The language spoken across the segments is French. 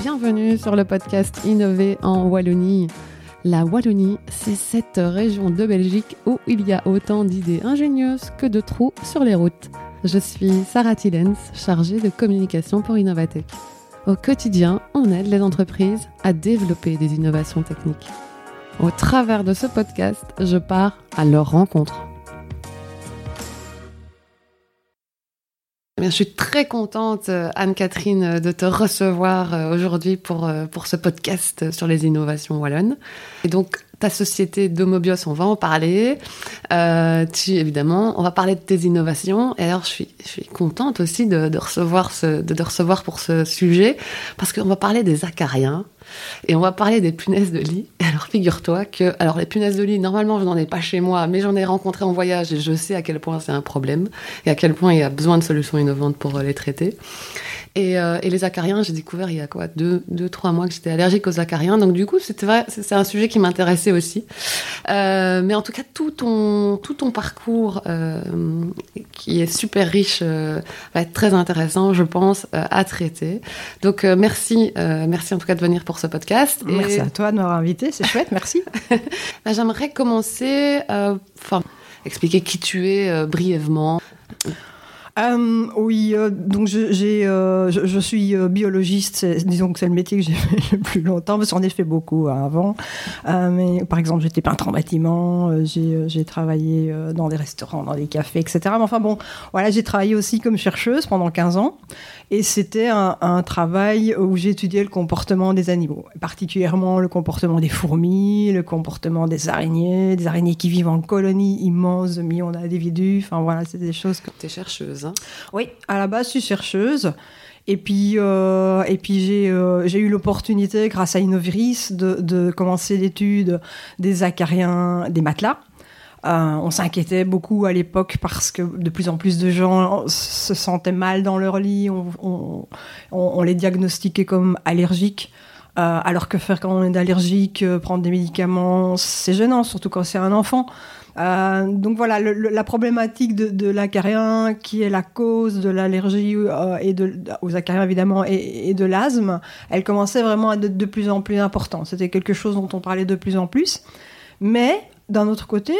Bienvenue sur le podcast Innover en Wallonie. La Wallonie, c'est cette région de Belgique où il y a autant d'idées ingénieuses que de trous sur les routes. Je suis Sarah Tillens, chargée de communication pour Innovatech. Au quotidien, on aide les entreprises à développer des innovations techniques. Au travers de ce podcast, je pars à leur rencontre. Je suis très contente, euh, Anne-Catherine, euh, de te recevoir euh, aujourd'hui pour, pour ce podcast sur les innovations wallonnes. Et donc, ta société Domobios, on va en parler. Euh, tu, évidemment, on va parler de tes innovations. Et alors, je suis, je suis contente aussi de, de recevoir ce, de te recevoir pour ce sujet, parce qu'on va parler des acariens. Et on va parler des punaises de lit. Alors, figure-toi que, alors, les punaises de lit, normalement, je n'en ai pas chez moi, mais j'en ai rencontré en voyage et je sais à quel point c'est un problème et à quel point il y a besoin de solutions innovantes pour les traiter. Et, euh, et, les acariens, j'ai découvert il y a quoi deux, deux, trois mois que j'étais allergique aux acariens. Donc du coup, c'était vrai, c'est un sujet qui m'intéressait aussi. Euh, mais en tout cas, tout ton tout ton parcours euh, qui est super riche va être très intéressant, je pense, à traiter. Donc merci, merci en tout cas de venir pour ce podcast. Merci à toi de m'avoir invité, c'est chouette, merci. Bah, j'aimerais commencer, enfin, expliquer qui tu es brièvement. Euh, oui, euh, donc je, euh, suis biologiste. disons que c'est le métier que j'ai fait le plus longtemps, parce qu'on ai fait beaucoup avant. Mais par exemple, j'étais peintre en bâtiment. j'ai, travaillé dans des restaurants, dans des cafés, etc. Mais enfin bon, voilà, j'ai travaillé aussi comme chercheuse pendant 15 ans. Et c'était un, travail où j'étudiais le comportement des animaux, particulièrement le comportement des fourmis, le comportement des araignées, des araignées qui vivent en colonies immenses millions d'individus. Enfin voilà, c'est des choses que... T'es chercheuse, hein Oui, à la base, je suis chercheuse. Et puis, euh, puis j'ai, euh, j'ai eu l'opportunité, grâce à Innoviris, de, commencer l'étude des acariens, des matelas. Euh, on s'inquiétait beaucoup à l'époque parce que de plus en plus de gens se sentaient mal dans leur lit, on, on, les diagnostiquait comme allergiques. Alors que faire quand on est allergique, prendre des médicaments, c'est gênant, surtout quand c'est un enfant. Euh, donc voilà, la problématique de, de qui est la cause de l'allergie euh, et aux acariens évidemment et de l'asthme, elle commençait vraiment à être de plus en plus importante. C'était quelque chose dont on parlait de plus en plus. Mais d'un autre côté,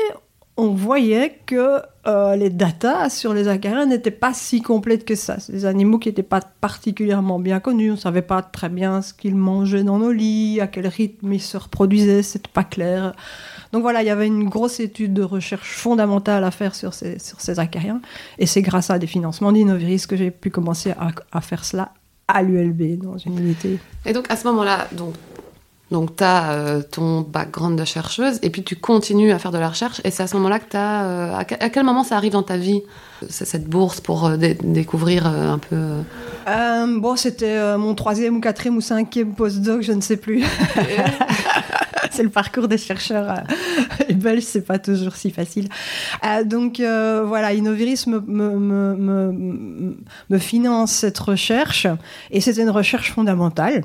on voyait que euh, les datas sur les acariens n'étaient pas si complètes que ça. C'est des animaux qui n'étaient pas particulièrement bien connus. On ne savait pas très bien ce qu'ils mangeaient dans nos lits, à quel rythme ils se reproduisaient, c'était pas clair. Donc voilà, il y avait une grosse étude de recherche fondamentale à faire sur ces, acariens. Et c'est grâce à des financements d'Innoviris que j'ai pu commencer à faire cela à l'ULB, dans une unité. Et donc à ce moment-là, donc donc, tu as euh, ton background de chercheuse et puis tu continues à faire de la recherche. Et c'est à ce moment-là que tu as. Euh, à, quel moment ça arrive dans ta vie, cette bourse pour euh, dé découvrir un peu Bon, c'était mon troisième ou quatrième ou cinquième postdoc, je ne sais plus. c'est le parcours des chercheurs euh, belges, c'est pas toujours si facile. Donc voilà, Innoviris me, me, me, me, finance cette recherche et c'était une recherche fondamentale.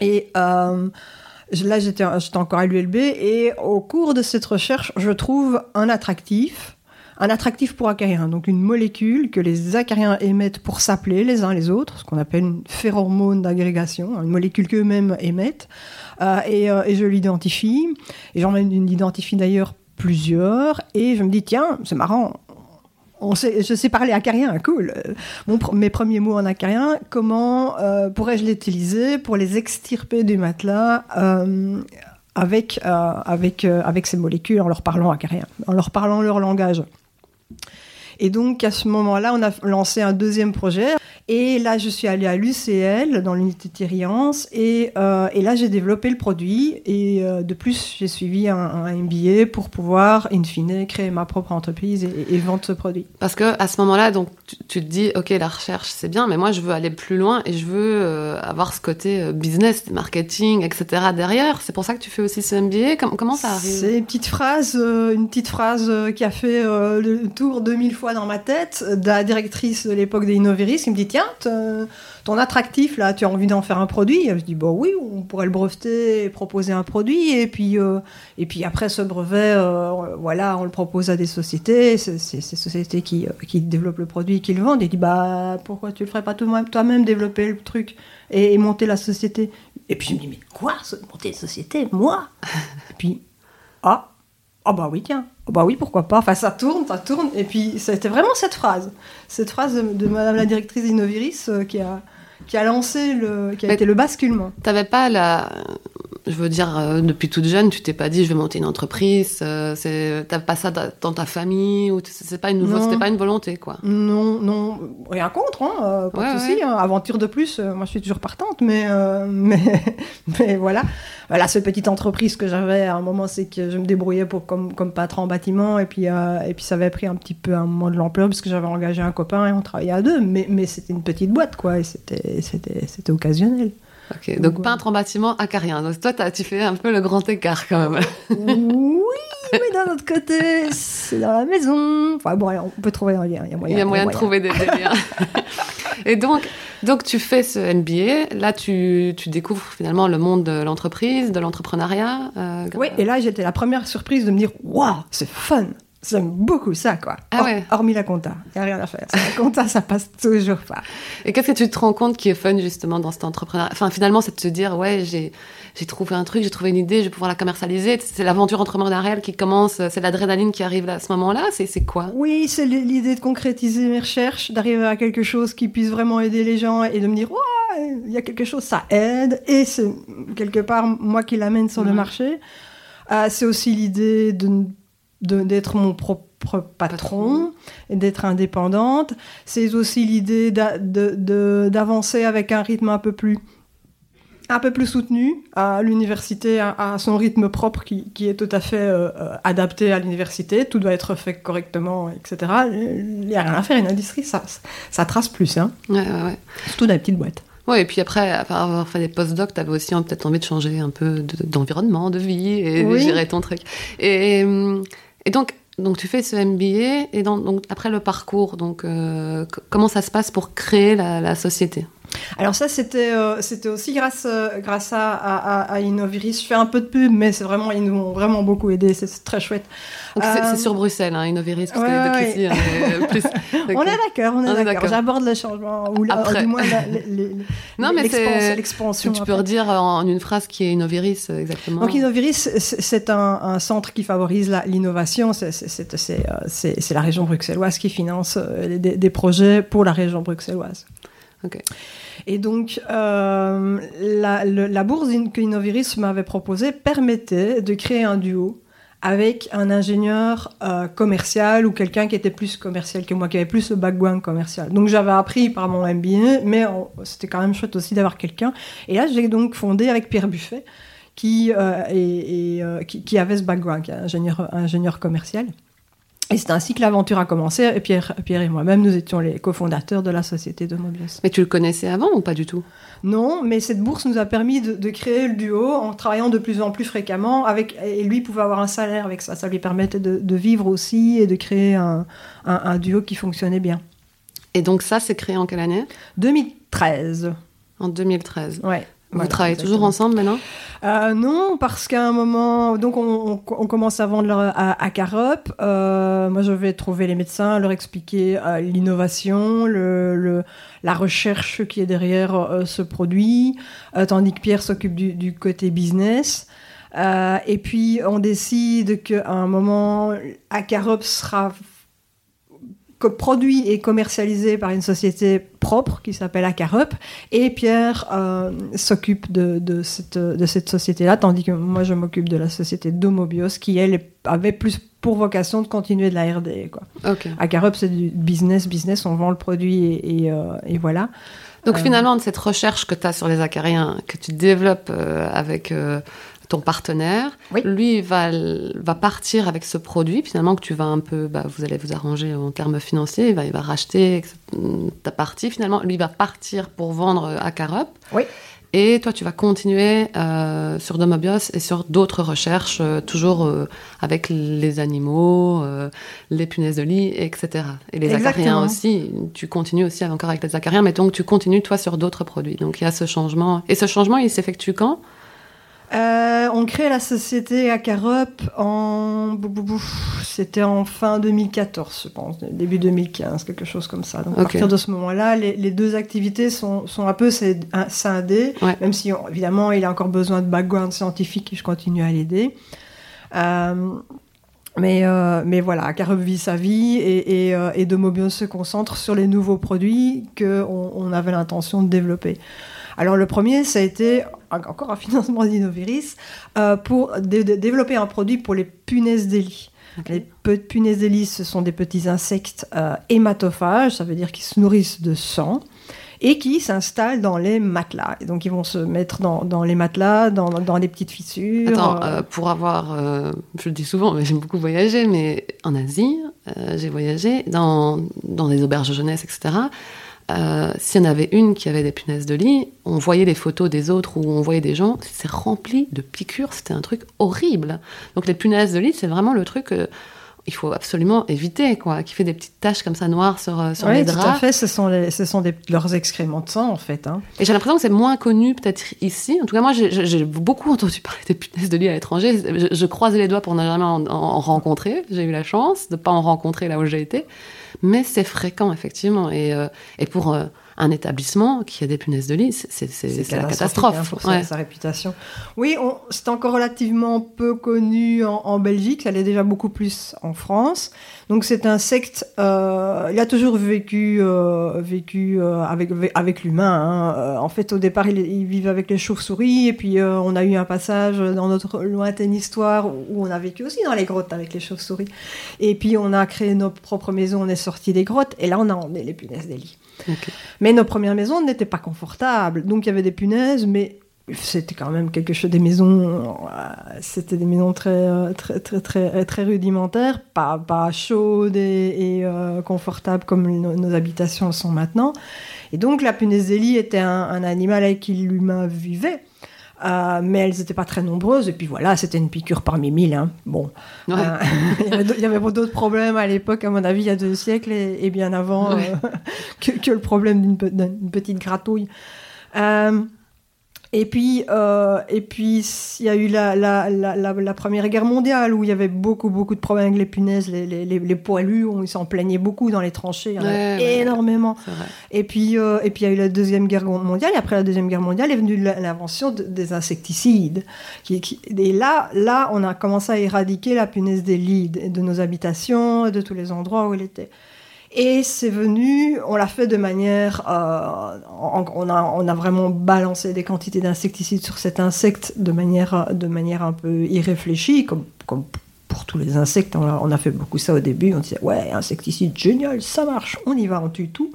Et euh, là, j'étais encore à l'ULB et au cours de cette recherche, je trouve un attractif, un attractif pour acariens, donc une molécule que les acariens émettent pour s'appeler les uns les autres, ce qu'on appelle une phéromone d'agrégation, une molécule qu'eux-mêmes émettent, euh, et, euh, et, je l'identifie, et j'en identifie d'ailleurs plusieurs, et je me dis, tiens, c'est marrant, je sais parler acarien, cool. Mes premiers mots en acarien, comment euh, pourrais-je l'utiliser pour les extirper du matelas euh, avec, euh, avec, avec ces molécules en leur parlant acarien, en leur parlant leur langage? Et donc à ce moment-là, on a lancé un deuxième projet. Et là, je suis allée à l'UCL, dans l'unité Thériance, et, euh, et là, j'ai développé le produit. Et euh, de plus, j'ai suivi un, un, MBA pour pouvoir, in fine, créer ma propre entreprise et, et vendre ce produit. Parce que à ce moment-là, donc, tu, tu, te dis, OK, la recherche, c'est bien, mais moi, je veux aller plus loin et je veux euh, avoir ce côté euh, business, marketing, etc. derrière. C'est pour ça que tu fais aussi ce MBA. Comment, comment ça arrive? C'est une petite phrase, une petite phrase qui a fait le tour de mille fois dans ma tête de la directrice de l'époque des Innoviris qui me dit Tiens, ton attractif, là, tu as envie d'en faire un produit? Je dis Bon, oui, on pourrait le breveter et proposer un produit. Et puis, euh, et puis après, ce brevet, euh, voilà, on le propose à des sociétés. C'est ces sociétés qui, qui développent le produit et qui le vendent. Il dit Bah, pourquoi tu le ferais pas toi-même développer le truc et, monter la société? Et puis je me dis Mais quoi? Monter une société Moi? Et puis, ah ah bah oui, tiens. Oh bah oui, pourquoi pas. Enfin, ça tourne, ça tourne. Et puis, c'était vraiment cette phrase. Cette phrase de, Madame la directrice d'Innoviris euh, qui, a, qui a lancé le, qui a été le basculement. T'avais pas la, je veux dire, euh, depuis toute jeune, tu t'es pas dit je vais monter une entreprise. Euh, c'est, t'as pas ça dans ta famille ou c'est pas une, c'était pas une volonté quoi. Non, non, rien contre, hein, euh, pas de souci. Hein. aventure de plus, moi je suis toujours partante, mais mais mais voilà. Voilà, cette petite entreprise que j'avais à un moment, c'est que je me débrouillais pour comme comme patron en bâtiment et puis et puis ça avait pris un petit peu un moment de l'ampleur parce que j'avais engagé un copain et on travaillait à deux, mais mais c'était une petite boîte quoi et c'était c'était c'était occasionnel. Ok, donc, peintre en bâtiment acarien. Donc toi, tu fais un peu le grand écart quand même. oui, mais d'un autre côté, c'est dans la maison. Enfin bon, on peut trouver un lien. Il y a moyen, il y a moyen de trouver des, liens. et donc, donc, tu fais ce MBA. Là, tu, tu découvres finalement le monde de l'entreprise, de l'entrepreneuriat. Euh, oui, et là, j'étais la première surprise de me dire Waouh, c'est fun J'aime beaucoup ça, quoi. Ah ouais. Hormis la compta. Il n'y a rien à faire. La compta, ça passe toujours pas. Et qu'est-ce que tu te rends compte qui est fun, justement, dans cet entrepreneur Enfin, finalement, c'est de se dire, ouais, j'ai, j'ai trouvé un truc, j'ai trouvé une idée, je vais pouvoir la commercialiser. C'est l'aventure entrepreneuriale qui commence, c'est l'adrénaline qui arrive à ce moment-là. C'est, c'est quoi? Oui, c'est l'idée de concrétiser mes recherches, d'arriver à quelque chose qui puisse vraiment aider les gens et de me dire, ouais, il y a quelque chose, ça aide. Et c'est quelque part moi qui l'amène sur le marché. Euh, c'est aussi l'idée de d'être mon propre patron et d'être indépendante. C'est aussi l'idée d'avancer avec un rythme un peu plus un peu plus soutenu à l'université, à, son rythme propre qui, qui est tout à fait euh, adapté à l'université. Tout doit être fait correctement, etc. Il n'y a rien à faire. Une industrie, ça, ça trace plus. Hein. Ouais, ouais, ouais. Surtout dans les petites boîtes. Ouais, et puis après, après avoir fait des post-docs, avais aussi peut-être envie de changer un peu d'environnement, de, vie et de gérer ton truc. Et, et donc, tu fais ce MBA et donc après le parcours, euh, comment ça se passe pour créer la société? Alors ça, c'était euh, c'était aussi grâce euh, grâce à, à, à, Innoviris. Je fais un peu de pub, mais c'est vraiment ils nous ont vraiment beaucoup aidé. C'est très chouette. c'est euh, sur Bruxelles, hein, Innoviris, parce que ici, on est d'accord, on est d'accord. J'aborde le changement ou Après... du moins non, mais l'expansion. Tu peux redire en une phrase qui est Innoviris exactement. Donc Innoviris, c'est un, un, centre qui favorise l'innovation. C'est la région bruxelloise qui finance des, des projets pour la région bruxelloise. Et donc, euh, la, bourse que Innoviris m'avait proposée permettait de créer un duo avec un ingénieur euh, commercial ou quelqu'un qui était plus commercial que moi, qui avait plus le background commercial. Donc j'avais appris par mon MBA, mais c'était quand même chouette aussi d'avoir quelqu'un. Et là, j'ai donc fondé avec Pierre Buffet, qui, euh, avait ce background, ingénieur commercial. Et c'est ainsi que l'aventure a commencé. Et Pierre, Pierre et moi-même, nous étions les cofondateurs de la société de Mobius. Mais tu le connaissais avant ou pas du tout? Non, mais cette bourse nous a permis de, créer le duo en travaillant de plus en plus fréquemment. Avec, et lui pouvait avoir un salaire avec ça. Ça lui permettait de, vivre aussi et de créer un, un duo qui fonctionnait bien. Et donc ça, c'est créé en quelle année? 2013. En 2013. Ouais. Vous travaillez toujours ensemble maintenant euh, Non, parce qu'à un moment, donc on, commence à vendre à, à Carop. Euh, moi, je vais trouver les médecins, leur expliquer euh, l'innovation, le, la recherche qui est derrière ce produit, tandis que Pierre s'occupe du, du, côté business. et puis, on décide qu'à un moment, Acarop sera produit et commercialisé par une société propre qui s'appelle Acarup. Et Pierre euh, s'occupe de, cette, de cette société-là, tandis que moi, je m'occupe de la société Domobios, qui, elle, avait plus pour vocation de continuer de la R&D. Quoi. Acarup, c'est du business, business, on vend le produit et, euh, voilà. Donc euh, finalement, de cette recherche que tu as sur les acariens, que tu développes avec ton partenaire, lui va, va partir avec ce produit, finalement, que tu vas un peu, bah, vous allez vous arranger en termes financiers, il va, il va racheter ta partie, finalement, lui va partir pour vendre à Carup. Oui. Et toi, tu vas continuer euh, sur Domobios et sur d'autres recherches, euh, toujours euh, avec les animaux, euh, les punaises de lit, etc. Et les acariens aussi. Tu continues aussi encore avec les acariens, mais donc tu continues toi sur d'autres produits. Donc il y a ce changement. Et ce changement, il s'effectue quand? Euh, on crée la société Acarup en. C'était en fin 2014, je pense, début 2015, quelque chose comme ça. Donc à partir de ce moment-là, les, les deux activités sont, sont un peu scindées, Ouais. même si on- évidemment il a encore besoin de background scientifique et je continue à l'aider. Euh, mais, euh, mais voilà, Acarup vit sa vie et, et, et Domobios se concentre sur les nouveaux produits qu'on on avait l'intention de développer. Alors le premier, ça a été encore un financement d'Innoviris euh, pour dé- dé- développer un produit pour les punaises des lits. Les pe- punaises des lits, ce sont des petits insectes euh, hématophages, ça veut dire qu'ils se nourrissent de sang et qui s'installent dans les matelas. Et donc ils vont se mettre dans, dans les matelas, dans, dans les petites fissures. Attends, euh, pour avoir, euh, je le dis souvent, mais j'aime beaucoup voyager, mais en Asie, euh, j'ai voyagé dans, dans des auberges de jeunesse, etc. Euh, S'il y en avait une qui avait des punaises de lit, on voyait les photos des autres où on voyait des gens, c'est rempli de piqûres, c'était un truc horrible. Donc les punaises de lit, c'est vraiment le truc euh, il faut absolument éviter, quoi, qui fait des petites taches comme ça noires sur, euh, sur oui, les tout à draps. fait, ce sont, les, ce sont des- leurs excréments de sang en fait. hein. Et j'ai l'impression que c'est moins connu peut-être ici. En tout cas, moi, j'ai- beaucoup entendu parler des punaises de lit à l'étranger. Je, je croisais les doigts pour ne jamais en, en- en rencontrer. J'ai eu la chance de ne pas en rencontrer là où j'ai été. Mais c'est fréquent, effectivement. Et, euh, et pour euh, un établissement qui a des punaises de lit, c'est- la catastrophe. hein, pour sa, Ouais. sa réputation. Oui, c'est encore relativement peu connu en, en Belgique, ça l'est déjà beaucoup plus en France. Donc cet insecte, euh, il a toujours vécu, euh, vécu euh, avec, avec l'humain. hein. Euh, en fait, au départ, il, il vivait avec les chauves-souris, et puis on a eu un passage dans notre lointaine histoire où on a vécu aussi dans les grottes avec les chauves-souris. Et puis on a créé nos propres maisons, on est sorti des grottes, et là on a emmené les punaises des lits. Mais nos premières maisons n'étaient pas confortables. Donc il y avait des punaises, mais c'était quand même quelque chose des maisons euh, c'était des maisons très euh, très très très, très rudimentaires pas pas chaudes et, euh, confortables comme nos, habitations sont maintenant et donc la punaise était un, un animal avec qui l'humain vivait Euh, mais elles n'étaient pas très nombreuses et puis voilà c'était une piqûre parmi mille hein. bon Ouais. euh, il y avait d'autres problèmes à l'époque, à mon avis, il y a deux siècles et, et bien avant Ouais. euh, que, que le problème d'une petite gratouille. Et puis, euh, et puis, il y a eu la, la, la, Première Guerre mondiale où il y avait beaucoup, beaucoup de problèmes avec les punaises, les, les, les, les poilus, on- ils s'en plaignaient beaucoup dans les tranchées, il y en Ouais, ouais. énormément. Et puis, euh, et puis il y a eu la Deuxième Guerre mondiale, et après la Deuxième Guerre mondiale est venue l'invention de- des insecticides. Qui, qui- et là, là, on a commencé à éradiquer la punaise des lits de, de nos habitations, de tous les endroits où elle était. Et c'est venu, on l'a fait de manière, euh, on, on a, on vraiment balancé des quantités d'insecticides sur cet insecte de manière, de manière un peu irréfléchie, comme, pour tous les insectes. On a, on fait beaucoup ça au début. On disait ouais, insecticide génial, ça marche, on y va, on tue tout.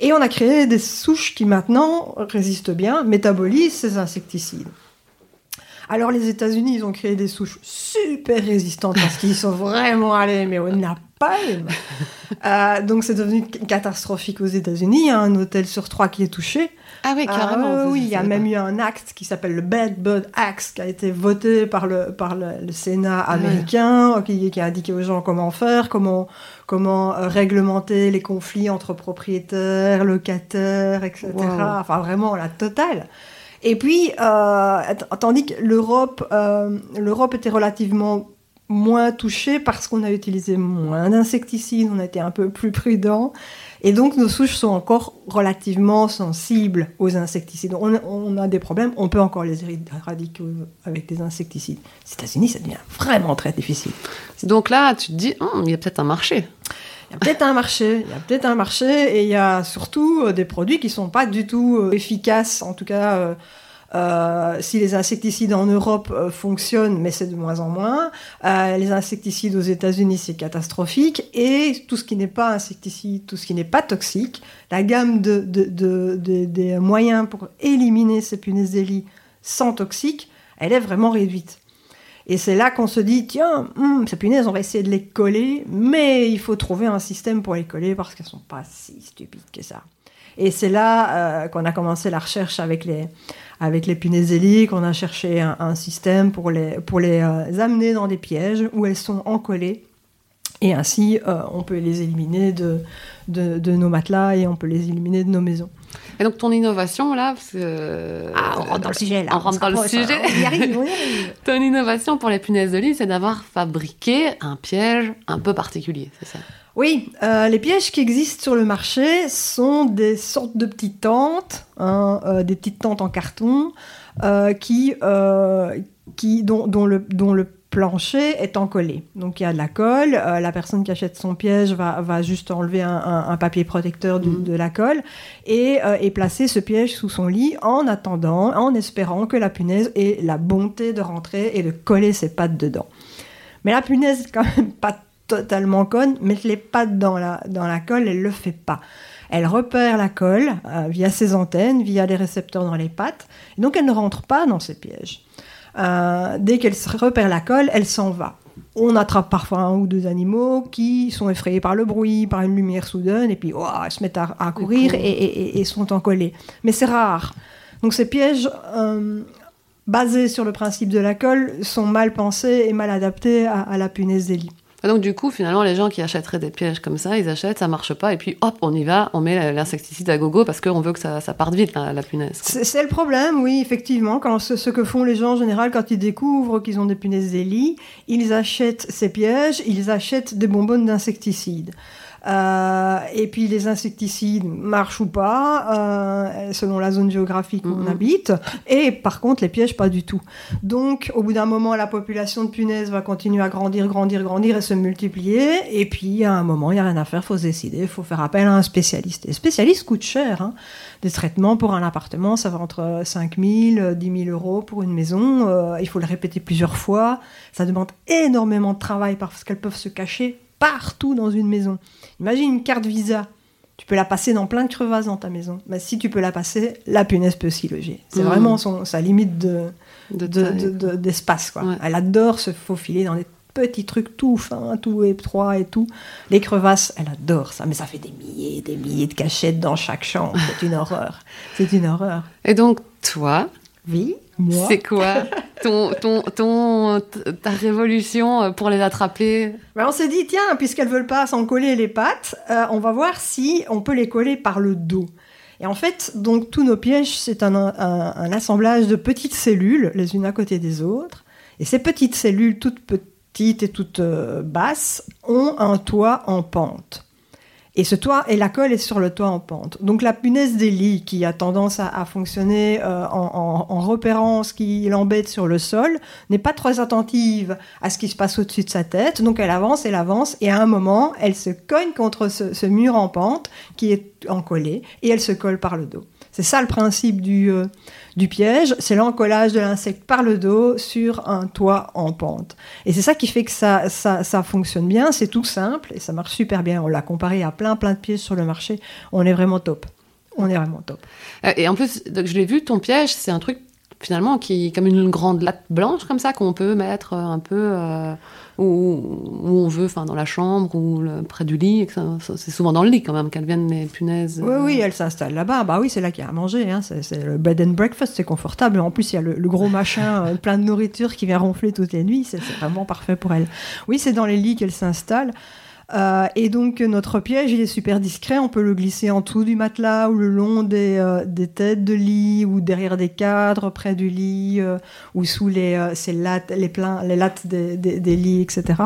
Et on a créé des souches qui maintenant résistent bien, métabolisent ces insecticides. Alors les États-Unis, ils ont créé des souches super résistantes parce qu'ils sont vraiment allés mais au Euh, donc c'est devenu catastrophique aux États-unis. Il y a un hôtel sur trois qui est touché. Ah oui, carrément. ça, oui, il y a même pas. eu un acte qui s'appelle le Bad Bird Act qui a été voté par le, par le, le Sénat Ah ouais. américain, qui, qui a indiqué aux gens comment faire, comment, comment euh, réglementer les conflits entre propriétaires, locataires, etc. Wow. Enfin, vraiment la totale. Et puis, euh, tandis que l'Europe, euh, l'Europe était relativement moins touchée parce qu'on a utilisé moins d'insecticides, on a été un peu plus prudent. Et donc, nos souches sont encore relativement sensibles aux insecticides. On, on a des problèmes, on peut encore les éradiquer avec des insecticides. Aux États-Unis, ça devient vraiment très difficile. Donc là, tu te dis, Hum, il y a peut-être un marché. Il y a peut-être un marché, il y a peut-être un marché, et il y a surtout euh, des produits qui sont pas du tout euh, efficaces. En tout cas, euh, si les insecticides en Europe euh, fonctionnent, mais c'est de moins en moins, euh, les insecticides aux États-Unis c'est catastrophique, et tout ce qui n'est pas insecticide, tout ce qui n'est pas toxique, la gamme de, de- de- de- des moyens pour éliminer ces punaises des sans toxique, elle est vraiment réduite. Et c'est là qu'on se dit, tiens, hum, ces punaises, on va essayer de les coller, mais il faut trouver un système pour les coller parce qu'elles sont pas si stupides que ça. Et c'est là euh, qu'on a commencé la recherche avec les, avec les punaises qu'on a cherché un, système pour les, pour les euh, amener dans des pièges où elles sont encollées. Et ainsi, euh, on peut les éliminer de, de, nos matelas et on peut les éliminer de nos maisons. Et donc ton innovation là, parce que, ah, on rentre dans le sujet là. On rentre dans le sujet. On y arrive, on y arrive. ton innovation pour les punaises de lit, c'est d'avoir fabriqué un piège un peu particulier, c'est ça? Oui, euh, les pièges qui existent sur le marché sont des sortes de petites tentes, hein, euh, des petites tentes en carton, euh, qui, qui, dont, dont, le, dont le plancher est encollé. Donc il y a de la colle, la personne qui achète son piège va, va juste enlever un, papier protecteur mmh. de la colle et, et, placer ce piège sous son lit en attendant, en espérant que la punaise ait la bonté de rentrer et de coller ses pattes dedans. Mais la punaise, quand même pas totalement conne, mettre les pattes dans la, dans la colle, elle le fait pas. Elle repère la colle euh, via ses antennes, via les récepteurs dans les pattes, et donc elle ne rentre pas dans ses pièges. Euh, dès qu'elle repère la colle, elle s'en va. On attrape parfois un ou deux animaux qui sont effrayés par le bruit, par une lumière soudaine, et puis oh, elles se mettent à, courir et, et, sont encollées. Mais c'est rare. Donc ces pièges euh, basés sur le principe de la colle sont mal pensés et mal adaptés à, à la punaise des lits. Donc du coup, finalement, les gens qui achèteraient des pièges comme ça, ils achètent, ça marche pas, et puis hop, on y va, on met l'insecticide à gogo parce qu'on veut que ça, parte vite, la, punaise. C'est le problème, oui, effectivement. Quand ce, que font les gens en général quand ils découvrent qu'ils ont des punaises des ils achètent ces pièges, ils achètent des bonbonnes d'insecticides. Euh, et puis les insecticides marchent ou pas, euh, selon la zone géographique où on mhm. habite. Et par contre, les pièges, pas du tout. Donc, au bout d'un moment, la population de punaises va continuer à grandir, grandir, grandir et se multiplier. Et puis, à un moment, il n'y a rien à faire, il faut se décider, il faut faire appel à un spécialiste. Et spécialiste coûte cher. Hein. Des traitements pour un appartement, ça va entre 5 000, 10 000 euros pour une maison. Euh, il faut le répéter plusieurs fois. Ça demande énormément de travail parce qu'elles peuvent se cacher partout dans une maison. Imagine une carte Visa. Tu peux la passer dans plein de crevasses dans ta maison. Mais si tu peux la passer, la punaise peut s'y loger. C'est mmh. vraiment son, sa limite de, d'espace. quoi. Elle adore se faufiler dans des petits trucs tout fins, tout étroits et tout. Les crevasses, elle adore ça. Mais ça fait des milliers et des milliers de cachettes dans chaque chambre. C'est une horreur. C'est une horreur. Et donc, toi, oui c'est quoi ton, ton, ton, ta révolution pour les attraper? Ben, On s'est dit, tiens, puisqu'elles veulent pas s'en coller les pattes, euh, on va voir si on peut les coller par le dos. Et en fait, donc tous nos pièges, c'est un, un, assemblage de petites cellules, les unes à côté des autres. Et ces petites cellules, toutes petites et toutes euh, basses, ont un toit en pente. Et ce toit, et la colle est sur le toit en pente. Donc la punaise des qui a tendance à, fonctionner euh, en, repérant ce qui l'embête sur le sol, n'est pas très attentive à ce qui se passe au-dessus de sa tête. Donc elle avance, elle avance, et à un moment, elle se cogne contre ce, mur en pente qui est encollé, et elle se colle par le dos. C'est ça le principe du, euh, du piège, c'est l'encollage de l'insecte par le dos sur un toit en pente. Et c'est ça qui fait que ça, ça, fonctionne bien, c'est tout simple et ça marche super bien. On l'a comparé à plein plein de pièges sur le marché, on est vraiment top. On est vraiment top. Euh, et en plus, je l'ai vu, ton piège, c'est un truc finalement qui comme une grande latte blanche comme ça qu'on peut mettre un peu euh, où, on veut, enfin dans la chambre ou près du lit. C'est souvent dans le lit quand même qu'elles viennent les punaises. Oui, oui, elles s'installent là-bas. Bah oui, c'est là qu'il y a à manger. Hein. C'est le bed and breakfast, c'est confortable. En plus, il y a le, gros machin euh, plein de nourriture qui vient ronfler toutes les nuits. C'est vraiment parfait pour elles. Oui, c'est dans les lits qu'elles s'installent. Euh, et donc notre piège, il est super discret. On peut le glisser en dessous du matelas ou le long des, euh, des têtes de lit ou derrière des cadres près du lit euh, ou sous les, lattes, les, pleins, les lattes des, des, lits, etc.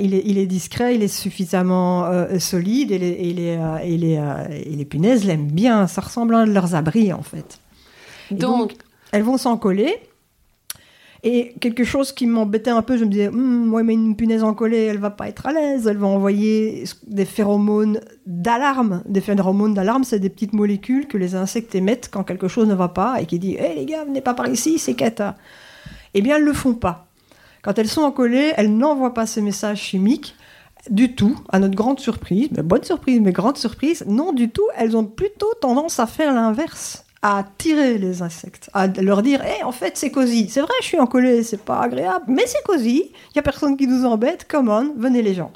il, est, il est discret, il est suffisamment solide et les, et les, et les, et les punaises l'aiment bien. Ça ressemble à un de leurs abris en fait. donc elles vont s'en coller. Et quelque chose qui m'embêtait un peu, je me disais, hum, ouais, mais une punaise en collée, elle va pas être à l'aise, elle va envoyer des phéromones d'alarme. Des phéromones d'alarme, c'est des petites molécules que les insectes émettent quand quelque chose ne va pas et qui dit, hé les gars, venez pas par ici, c'est cata. Eh bien, elles le font pas. Quand elles sont en collée, elles n'envoient pas ces messages chimiques du tout, à notre grande surprise, bonne surprise, mais grande surprise, non du tout, elles ont plutôt tendance à faire l'inverse à tirer les insectes, à leur dire hey, en fait c'est cosy. C'est vrai, je suis en collée, c'est pas agréable, mais c'est cosy. Il y a personne qui nous embête. Come on, venez les gens.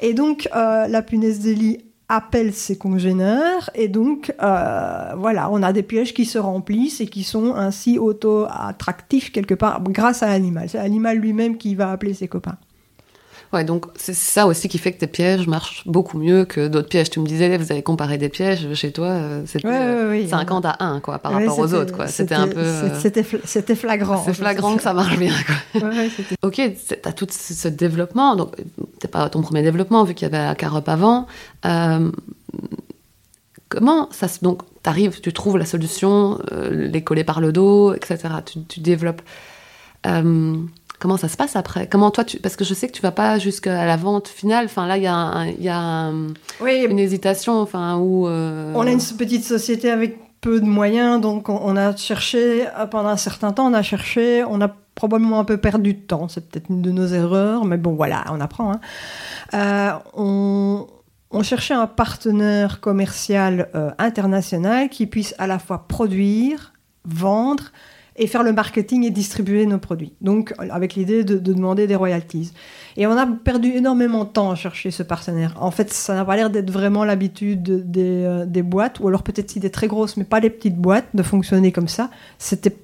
Et donc euh, la punaise des appelle ses congénères et donc euh, voilà, on a des pièges qui se remplissent et qui sont ainsi auto-attractifs quelque part grâce à l'animal. C'est l'animal lui-même qui va appeler ses copains. Ouais, donc c'est ça aussi qui fait que tes pièges marchent beaucoup mieux que d'autres pièges. Tu me disais, vous avez comparé des pièges chez toi, euh, c'était ouais, 50 à 1 quoi, par rapport aux autres. Quoi. C'était un peu. Euh, c'était flagrant. C'est flagrant que ça marche bien. Quoi. ok, tu as tout ce développement, donc c'est pas ton premier développement vu qu'il y avait la carotte avant. Euh, comment ça se. Donc, tu arrives, tu trouves la solution, les coller par le dos, etc. Tu, tu développes. Comment ça se passe après? Comment toi, tu... parce que je sais que tu vas pas jusqu'à la vente finale. Enfin là, il y a, y a une hésitation. Enfin où euh, on a une petite société avec peu de moyens, donc on, a cherché pendant un certain temps. On a cherché, on a probablement un peu perdu de temps. C'est peut-être une de nos erreurs, mais bon, voilà, on apprend. Hein. Euh, on, on cherchait un partenaire commercial euh, international qui puisse à la fois produire, vendre et faire le marketing et distribuer nos produits. Donc, avec l'idée de, demander des royalties. Et on a perdu énormément de temps à chercher ce partenaire. En fait, ça n'a pas l'air d'être vraiment l'habitude des, euh, des, boîtes, ou alors peut-être si des très grosses, mais pas les petites boîtes, de fonctionner comme ça. C'était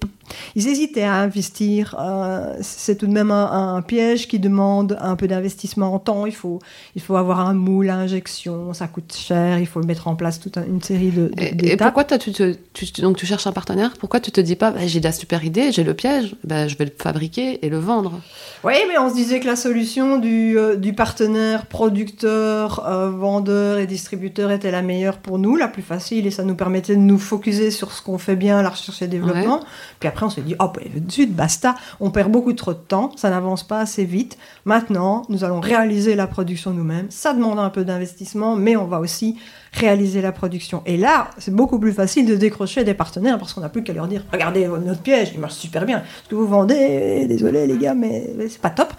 ils hésitaient à investir. Euh, c'est tout de même un, piège qui demande un peu d'investissement en temps. Il faut, il faut avoir un moule à injection, ça coûte cher, il faut mettre en place toute une série de. et, pourquoi tu, tu, donc tu cherches un partenaire? Pourquoi tu te dis pas, bah, j'ai de la super idée, j'ai le piège, bah, je vais le fabriquer et le vendre? Oui, mais on se disait que la solution du, euh, du partenaire producteur, euh, vendeur et distributeur était la meilleure pour nous, la plus facile, et ça nous permettait de nous focuser sur ce qu'on fait bien, la recherche et le développement. Puis après, on s'est dit, oh, zut, basta, on perd beaucoup trop de temps, ça n'avance pas assez vite. Maintenant, nous allons réaliser la production nous-mêmes. Ça demande un peu d'investissement, mais on va aussi réaliser la production. Et là, c'est beaucoup plus facile de décrocher des partenaires parce qu'on n'a plus qu'à leur dire, regardez notre piège, il marche super bien. Ce que vous vendez, désolé les gars, mais, c'est pas top.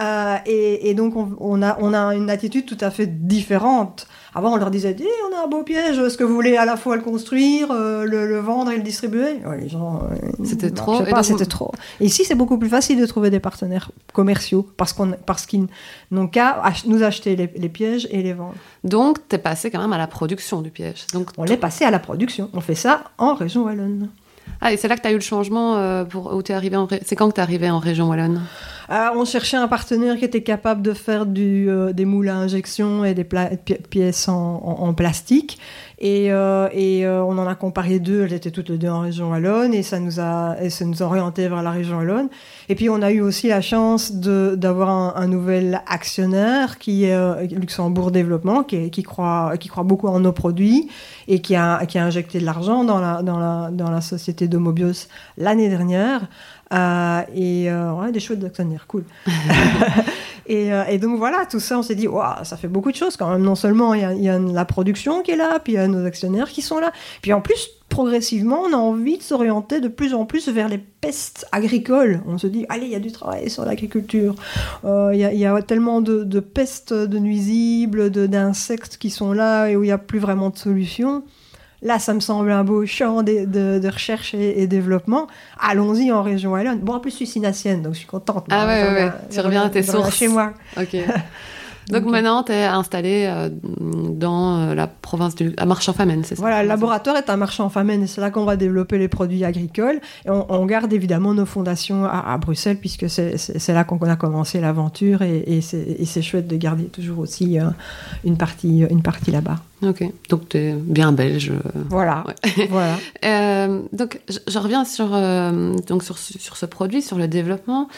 Euh, et, donc, on, a, on a une attitude tout à fait différente avant, on leur disait, eh, on a un beau piège, est-ce que vous voulez à la fois le construire, euh, le, vendre et le distribuer Les gens. Euh, c'était trop. c'était trop. Et ici, c'est beaucoup plus facile de trouver des partenaires commerciaux parce qu'on, parce qu'ils n'ont qu'à nous acheter les, pièges et les vendre. Donc, tu es passé quand même à la production du piège. Donc, on l'est passé à la production. On fait ça en région Wallonne. Ah, et c'est là que tu as eu le changement euh, pour, où es arrivé C'est quand que tu es arrivé en région Wallonne? Ah, On cherchait un partenaire qui était capable de faire du, euh, des moules à injection et des pièces en, plastique. Et, euh, et on en a comparé deux, elles étaient toutes les deux en région Wallonne et ça nous a, et ça nous a orienté vers la région Wallonne. Et puis on a eu aussi la chance d'avoir un, un, nouvel actionnaire qui est Luxembourg Développement, qui, qui, croit, qui croit beaucoup en nos produits et qui a, qui a injecté de l'argent dans la, dans, la, dans la société d'Homobios l'année dernière. Euh, et euh, ouais, des chouettes d'actionnaires, cool. et, euh, et, donc voilà, tout ça, on s'est dit, wow, ça fait beaucoup de choses quand même. Non seulement il y, a, y, a la production qui est là, puis il y a nos actionnaires qui sont là, puis en plus, progressivement, on a envie de s'orienter de plus en plus vers les pestes agricoles. On se dit, allez, il y a du travail sur l'agriculture. Il y, y, a tellement de, de pestes, de nuisibles, d'insectes qui sont là et où il n'y a plus vraiment de solution. Là, ça me semble un beau champ de, de, recherche et, développement. Allons-y en région Wallonne. Bon, en plus, je suis sinassienne, donc je suis contente. Ah ouais, ouais, ouais. Tu reviens à tes sources. Chez moi. Ok. Donc, maintenant, tu es installé euh, dans euh, la province du... à Marchand-Famenne, c'est ça? Voilà, le laboratoire est à Marchand-Famenne et c'est là qu'on va développer les produits agricoles. Et on, garde évidemment nos fondations à, Bruxelles puisque c'est là qu'on a commencé l'aventure et, et c'est chouette de garder toujours aussi euh, une partie, une partie là-bas. Ok, donc tu es bien belge. Voilà. voilà. donc je, je, reviens sur, donc sur, sur ce produit, sur le développement.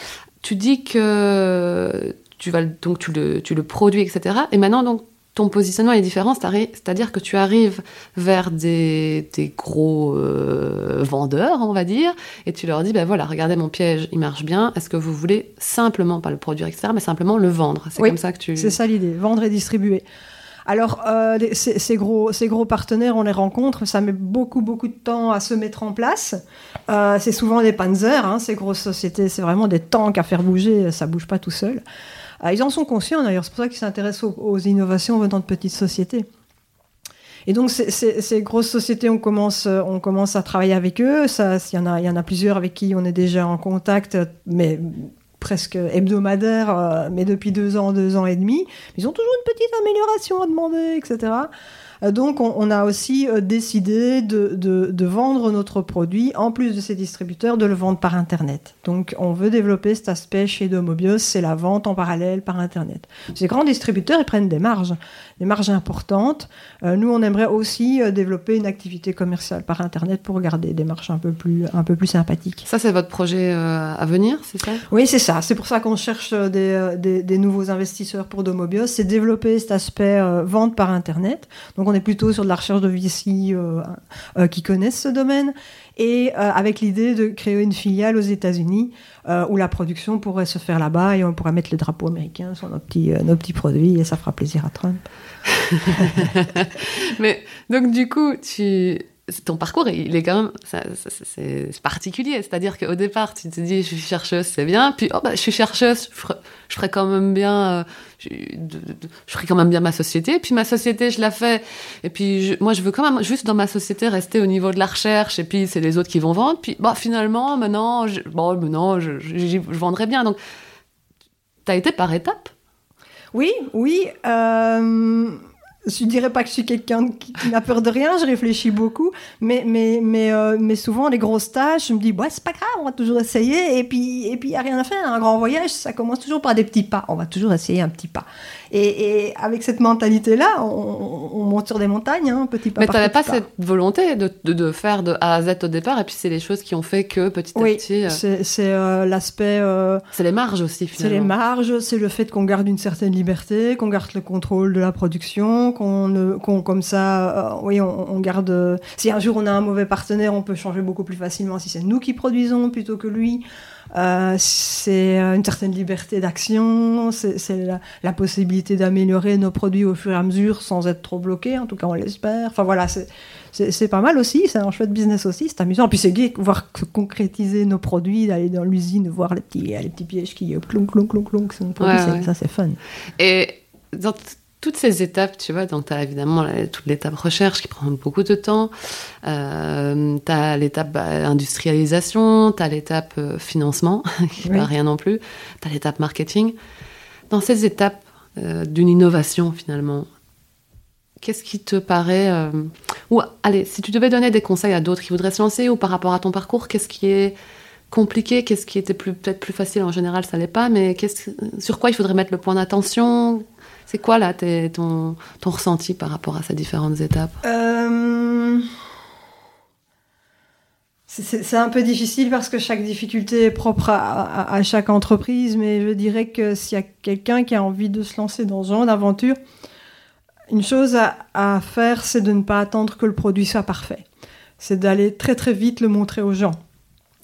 Tu dis que tu vas donc tu le, tu le produis, etc. Et maintenant, donc, ton positionnement est différent, c'est-à-dire que tu arrives vers des, des gros euh, vendeurs, on va dire, et tu leur dis, ben voilà, regardez mon piège, il marche bien, est-ce que vous voulez simplement, pas le produire, etc., mais simplement le vendre? C'est comme ça que tu... c'est ça l'idée, vendre et distribuer. Alors, euh, ces, gros, ces gros partenaires, on les rencontre, ça met beaucoup, beaucoup de temps à se mettre en place. Euh, c'est souvent des panzers, hein, ces grosses sociétés, c'est vraiment des tanks à faire bouger, ça bouge pas tout seul. Ah, ils en sont conscients d'ailleurs, c'est pour ça qu'ils s'intéressent aux, innovations venant de petites sociétés. Et donc ces, grosses sociétés, on commence, on commence à travailler avec eux. Il y, en a, y en a plusieurs avec qui on est déjà en contact, mais presque hebdomadaire, mais depuis deux ans, deux ans et demi. Ils ont toujours une petite amélioration à demander, etc. Euh, donc, on, a aussi euh, décidé de, vendre notre produit, en plus de ces distributeurs, de le vendre par Internet. Donc, on veut développer cet aspect chez Domobios, c'est la vente en parallèle par Internet. Ces grands distributeurs, ils prennent des marges, des marges importantes. Euh, nous, on aimerait aussi développer une activité commerciale par Internet pour garder des marges un peu plus, un peu plus sympathiques. Ça, c'est votre projet à venir, c'est ça? Oui, c'est ça. C'est pour ça qu'on cherche des, des, nouveaux investisseurs pour Domobios, c'est développer cet aspect vente par Internet. Donc, on est plutôt sur de la recherche de VC euh, euh, qui connaissent ce domaine, et euh, avec l'idée de créer une filiale aux États-Unis où la production pourrait se faire là-bas et on pourrait mettre le drapeau américain sur nos petits, nos petits produits et ça fera plaisir à Trump. Mais donc du coup, tu ton parcours, il est quand même, c'est particulier. C'est-à-dire qu'au départ, tu te dis, je suis chercheuse, c'est bien. Puis, oh, bah, je suis chercheuse, je ferai, quand même bien, euh, je, ferai quand même bien ma société. Puis ma société, je la fais. Et puis, moi, je veux quand même juste dans ma société rester au niveau de la recherche. Et puis, c'est les autres qui vont vendre. Puis, bah, finalement, maintenant, je, bon, maintenant, je, vendrai bien. Donc, tu as été par étapes? Oui, oui. Euh je dirais pas que je suis quelqu'un qui, n'a peur de rien, je réfléchis beaucoup, mais, mais, mais, euh, mais souvent, les grosses tâches, je me dis, ouais, c'est pas grave, on va toujours essayer, et puis il n'y a rien à faire. Un grand voyage, ça commence toujours par des petits pas, on va toujours essayer un petit pas. Et, avec cette mentalité-là, on, monte sur des montagnes, hein, petit pas Mais tu n'avais pas, cette volonté de, de, faire de A à Z au départ, et puis c'est les choses qui ont fait que petit à petit. Euh, c'est euh, l'aspect. Euh, c'est les marges aussi, finalement. C'est les marges, c'est le fait qu'on garde une certaine liberté, qu'on garde le contrôle de la production, qu'on, qu'on comme ça, oui, on, on, garde. Si un jour on a un mauvais partenaire, on peut changer beaucoup plus facilement si c'est nous qui produisons plutôt que lui. Euh, c'est une certaine liberté d'action, c'est la, possibilité d'améliorer nos produits au fur et à mesure sans être trop bloqué, en tout cas on l'espère. Enfin voilà, c'est pas mal aussi, c'est un chouette business aussi, c'est amusant. Puis c'est gai voir concrétiser nos produits, d'aller dans l'usine, voir les petits, les petits pièges qui clonk, clonk, clonk, clonk, ça c'est fun. Et dans toutes ces étapes, tu vois, donc tu as évidemment toute l'étape recherche qui prend beaucoup de temps, euh, tu as l'étape bah, industrialisation, tu as l'étape euh, financement, qui n'est pas rien non plus, tu as l'étape marketing. Dans ces étapes euh, d'une innovation, finalement, qu'est-ce qui te paraît... Euh, ou allez, si tu devais donner des conseils à d'autres qui voudraient se lancer, ou par rapport à ton parcours, qu'est-ce qui est compliqué, qu'est-ce qui était peut-être plus facile en général, ça l'est pas, mais sur quoi il faudrait mettre le point d'attention c'est quoi là ton, ressenti par rapport à ces différentes étapes? Euh, C'est un peu difficile parce que chaque difficulté est propre à, chaque entreprise, mais je dirais que s'il y a quelqu'un qui a envie de se lancer dans ce genre d'aventure, une chose à faire, c'est de ne pas attendre que le produit soit parfait. C'est d'aller très très vite le montrer aux gens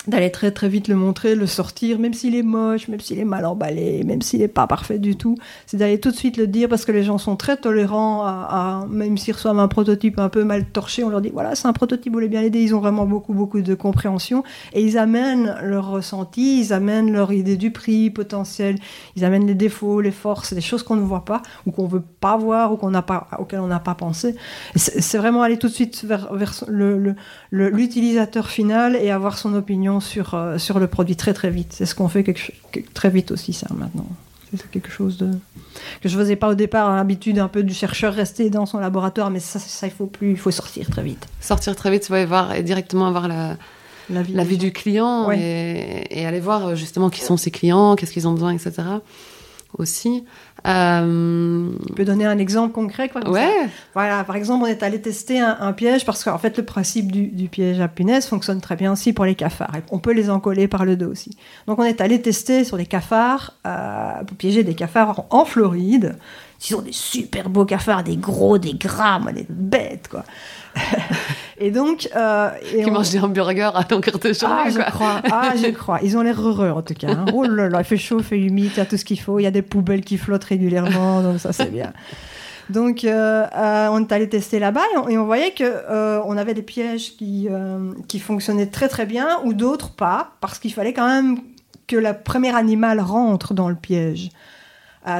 d'aller très très vite le montrer, le sortir, même s'il est moche, même s'il est mal emballé, même s'il n'est pas parfait du tout. C'est d'aller tout de suite le dire parce que les gens sont très tolérants même s'ils reçoivent un prototype un peu mal torché, on leur dit voilà, c'est un prototype, vous voulez bien l'aider. Ils ont vraiment beaucoup beaucoup de compréhension et ils amènent leur ressenti, ils amènent leur idée du prix potentiel, ils amènent les défauts, les forces, des choses qu'on ne voit pas ou qu'on veut pas voir ou qu'on n'a pas, auxquelles on n'a pas pensé. C'est vraiment aller tout de suite vers, vers l'utilisateur le, final et avoir son opinion sur, euh, sur le produit très très vite. C'est ce qu'on fait très vite aussi, ça, maintenant. C'est quelque chose de... que je faisais pas au départ, l'habitude un peu du chercheur rester dans son laboratoire, mais ça, ça il faut plus, il faut sortir très vite. Sortir très vite, ouais, voir, et directement avoir la, la vie, la vie du client et, et, aller voir justement qui sont ses clients, qu'est-ce qu'ils ont besoin, etc. aussi. Euh... Tu peux donner un exemple concret quoi, Ouais. Voilà, par exemple, on est allé tester un, piège parce qu'en fait, le principe du, piège à punaise fonctionne très bien aussi pour les cafards. on peut les encoller par le dos aussi. Donc, on est allé tester sur des cafards, euh, pour piéger des cafards en, Floride. Ils ont des super beaux cafards, des gros, des gras, des bêtes, quoi. et donc. Euh, et qui mangent des hamburgers à longueur de journée. Ah, je crois. Ah, je crois. Ils ont l'air heureux, en tout cas. Hein. Oh là là, il fait chaud, il fait humide, il y a tout ce qu'il faut. Il y a des poubelles qui flottent régulièrement, donc ça, c'est bien. Donc, euh, euh, on est allé tester là-bas et, on, voyait que euh, on avait des pièges qui, qui fonctionnaient très très bien ou d'autres pas, parce qu'il fallait quand même que le premier animal rentre dans le piège.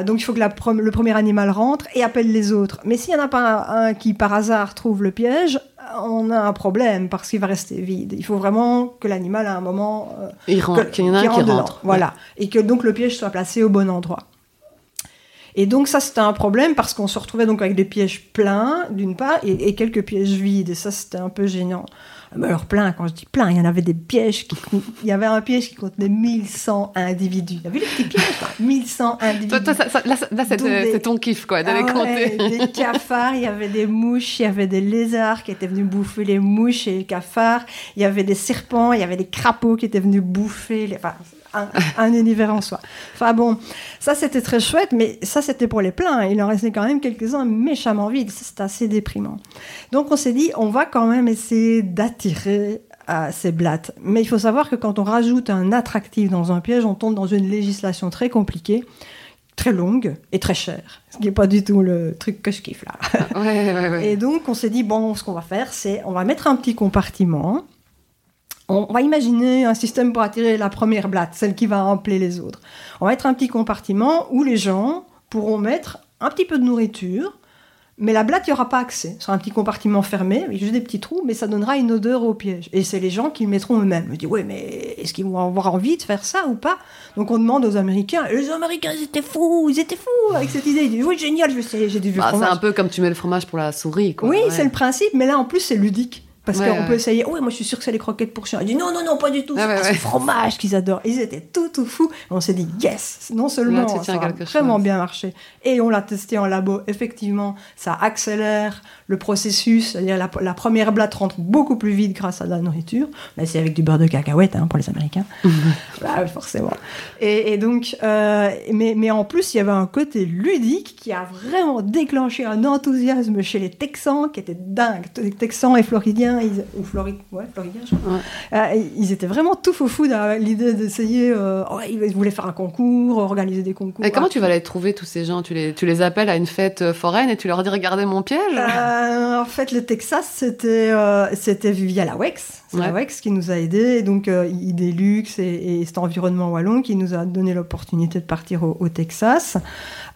Donc il faut que le premier animal rentre et appelle les autres. Mais s'il n'y en a pas un, qui par hasard trouve le piège, on a un problème parce qu'il va rester vide. Il faut vraiment que l'animal à un moment euh, il rentre, qu'il y en a un qui rentre, voilà, et que donc le piège soit placé au bon endroit. Et donc ça c'était un problème parce qu'on se retrouvait donc avec des pièges pleins d'une part et, quelques pièges vides et ça c'était un peu gênant. Alors plein, quand je dis plein, il y en avait des pièges qui... Il y avait un piège qui contenait 1100 individus. Y avait les petits pièges, 1100 individus. là, c'est ton kiff, quoi, d'aller ah compter. Des cafards, il y avait des mouches, il y avait des lézards qui étaient venus bouffer les mouches et les cafards. Il y avait des serpents, il y avait des crapauds qui étaient venus bouffer les... Enfin, un, univers en soi. Enfin bon, ça c'était très chouette, mais ça c'était pour les pleins. Il en restait quand même quelques-uns méchamment vides. C'était assez déprimant. Donc on s'est dit, on va quand même essayer d'attirer à ces blattes. Mais il faut savoir que quand on rajoute un attractif dans un piège, on tombe dans une législation très compliquée, très longue et très chère. Ce qui n'est pas du tout le truc que je kiffe là. Et donc on s'est dit, bon, ce qu'on va faire, c'est on va mettre un petit compartiment on va imaginer un système pour attirer la première blatte, celle qui va remplir les autres. On va mettre un petit compartiment où les gens pourront mettre un petit peu de nourriture, mais la blatte, il n'y aura pas accès. Ce sera un petit compartiment fermé, avec juste des petits trous, mais ça donnera une odeur au piège. Et c'est les gens qui le mettront eux-mêmes. Je dis, oui, mais est-ce qu'ils vont avoir envie de faire ça ou pas? Donc on demande aux Américains, et les Américains, ils étaient fous, ils étaient fous avec cette idée. Ils disent, oui, génial, je sais, j'ai du bah, C'est un peu comme tu mets le fromage pour la souris, quoi. Oui, c'est le principe, mais là, en plus, c'est ludique. Parce qu'on peut essayer, oui, moi je suis sûre que c'est les croquettes pour chien. Il dit non, non, non, pas du tout, c'est le fromage qu'ils adorent. Ils étaient tout, tout fous. on s'est dit, yes, non seulement ça a vraiment bien marché, et on l'a testé en labo, effectivement, ça accélère le processus, c'est-à-dire la, première blatte rentre beaucoup plus vite grâce à la nourriture. Mais c'est avec du beurre de cacahuète hein, pour les Américains, bah, forcément. Et, donc, euh, mais, mais en plus, il y avait un côté ludique qui a vraiment déclenché un enthousiasme chez les Texans qui était dingue. Les Texans et Floridiens ou Floride, ouais, Floridien, je crois. Euh, ils étaient vraiment tout fou fou l'idée d'essayer. Euh, oh, ils voulaient faire un concours, organiser des concours. Et comment tu vas les trouver tous ces gens? Tu les, tu les appelles à une fête foraine et tu leur dis regardez mon piège? En fait, le Texas, c'était c'était via la WEX. C'est la WEX qui nous a aidés. donc, Idélux et, et, cet environnement wallon qui nous a donné l'opportunité de partir au, au Texas.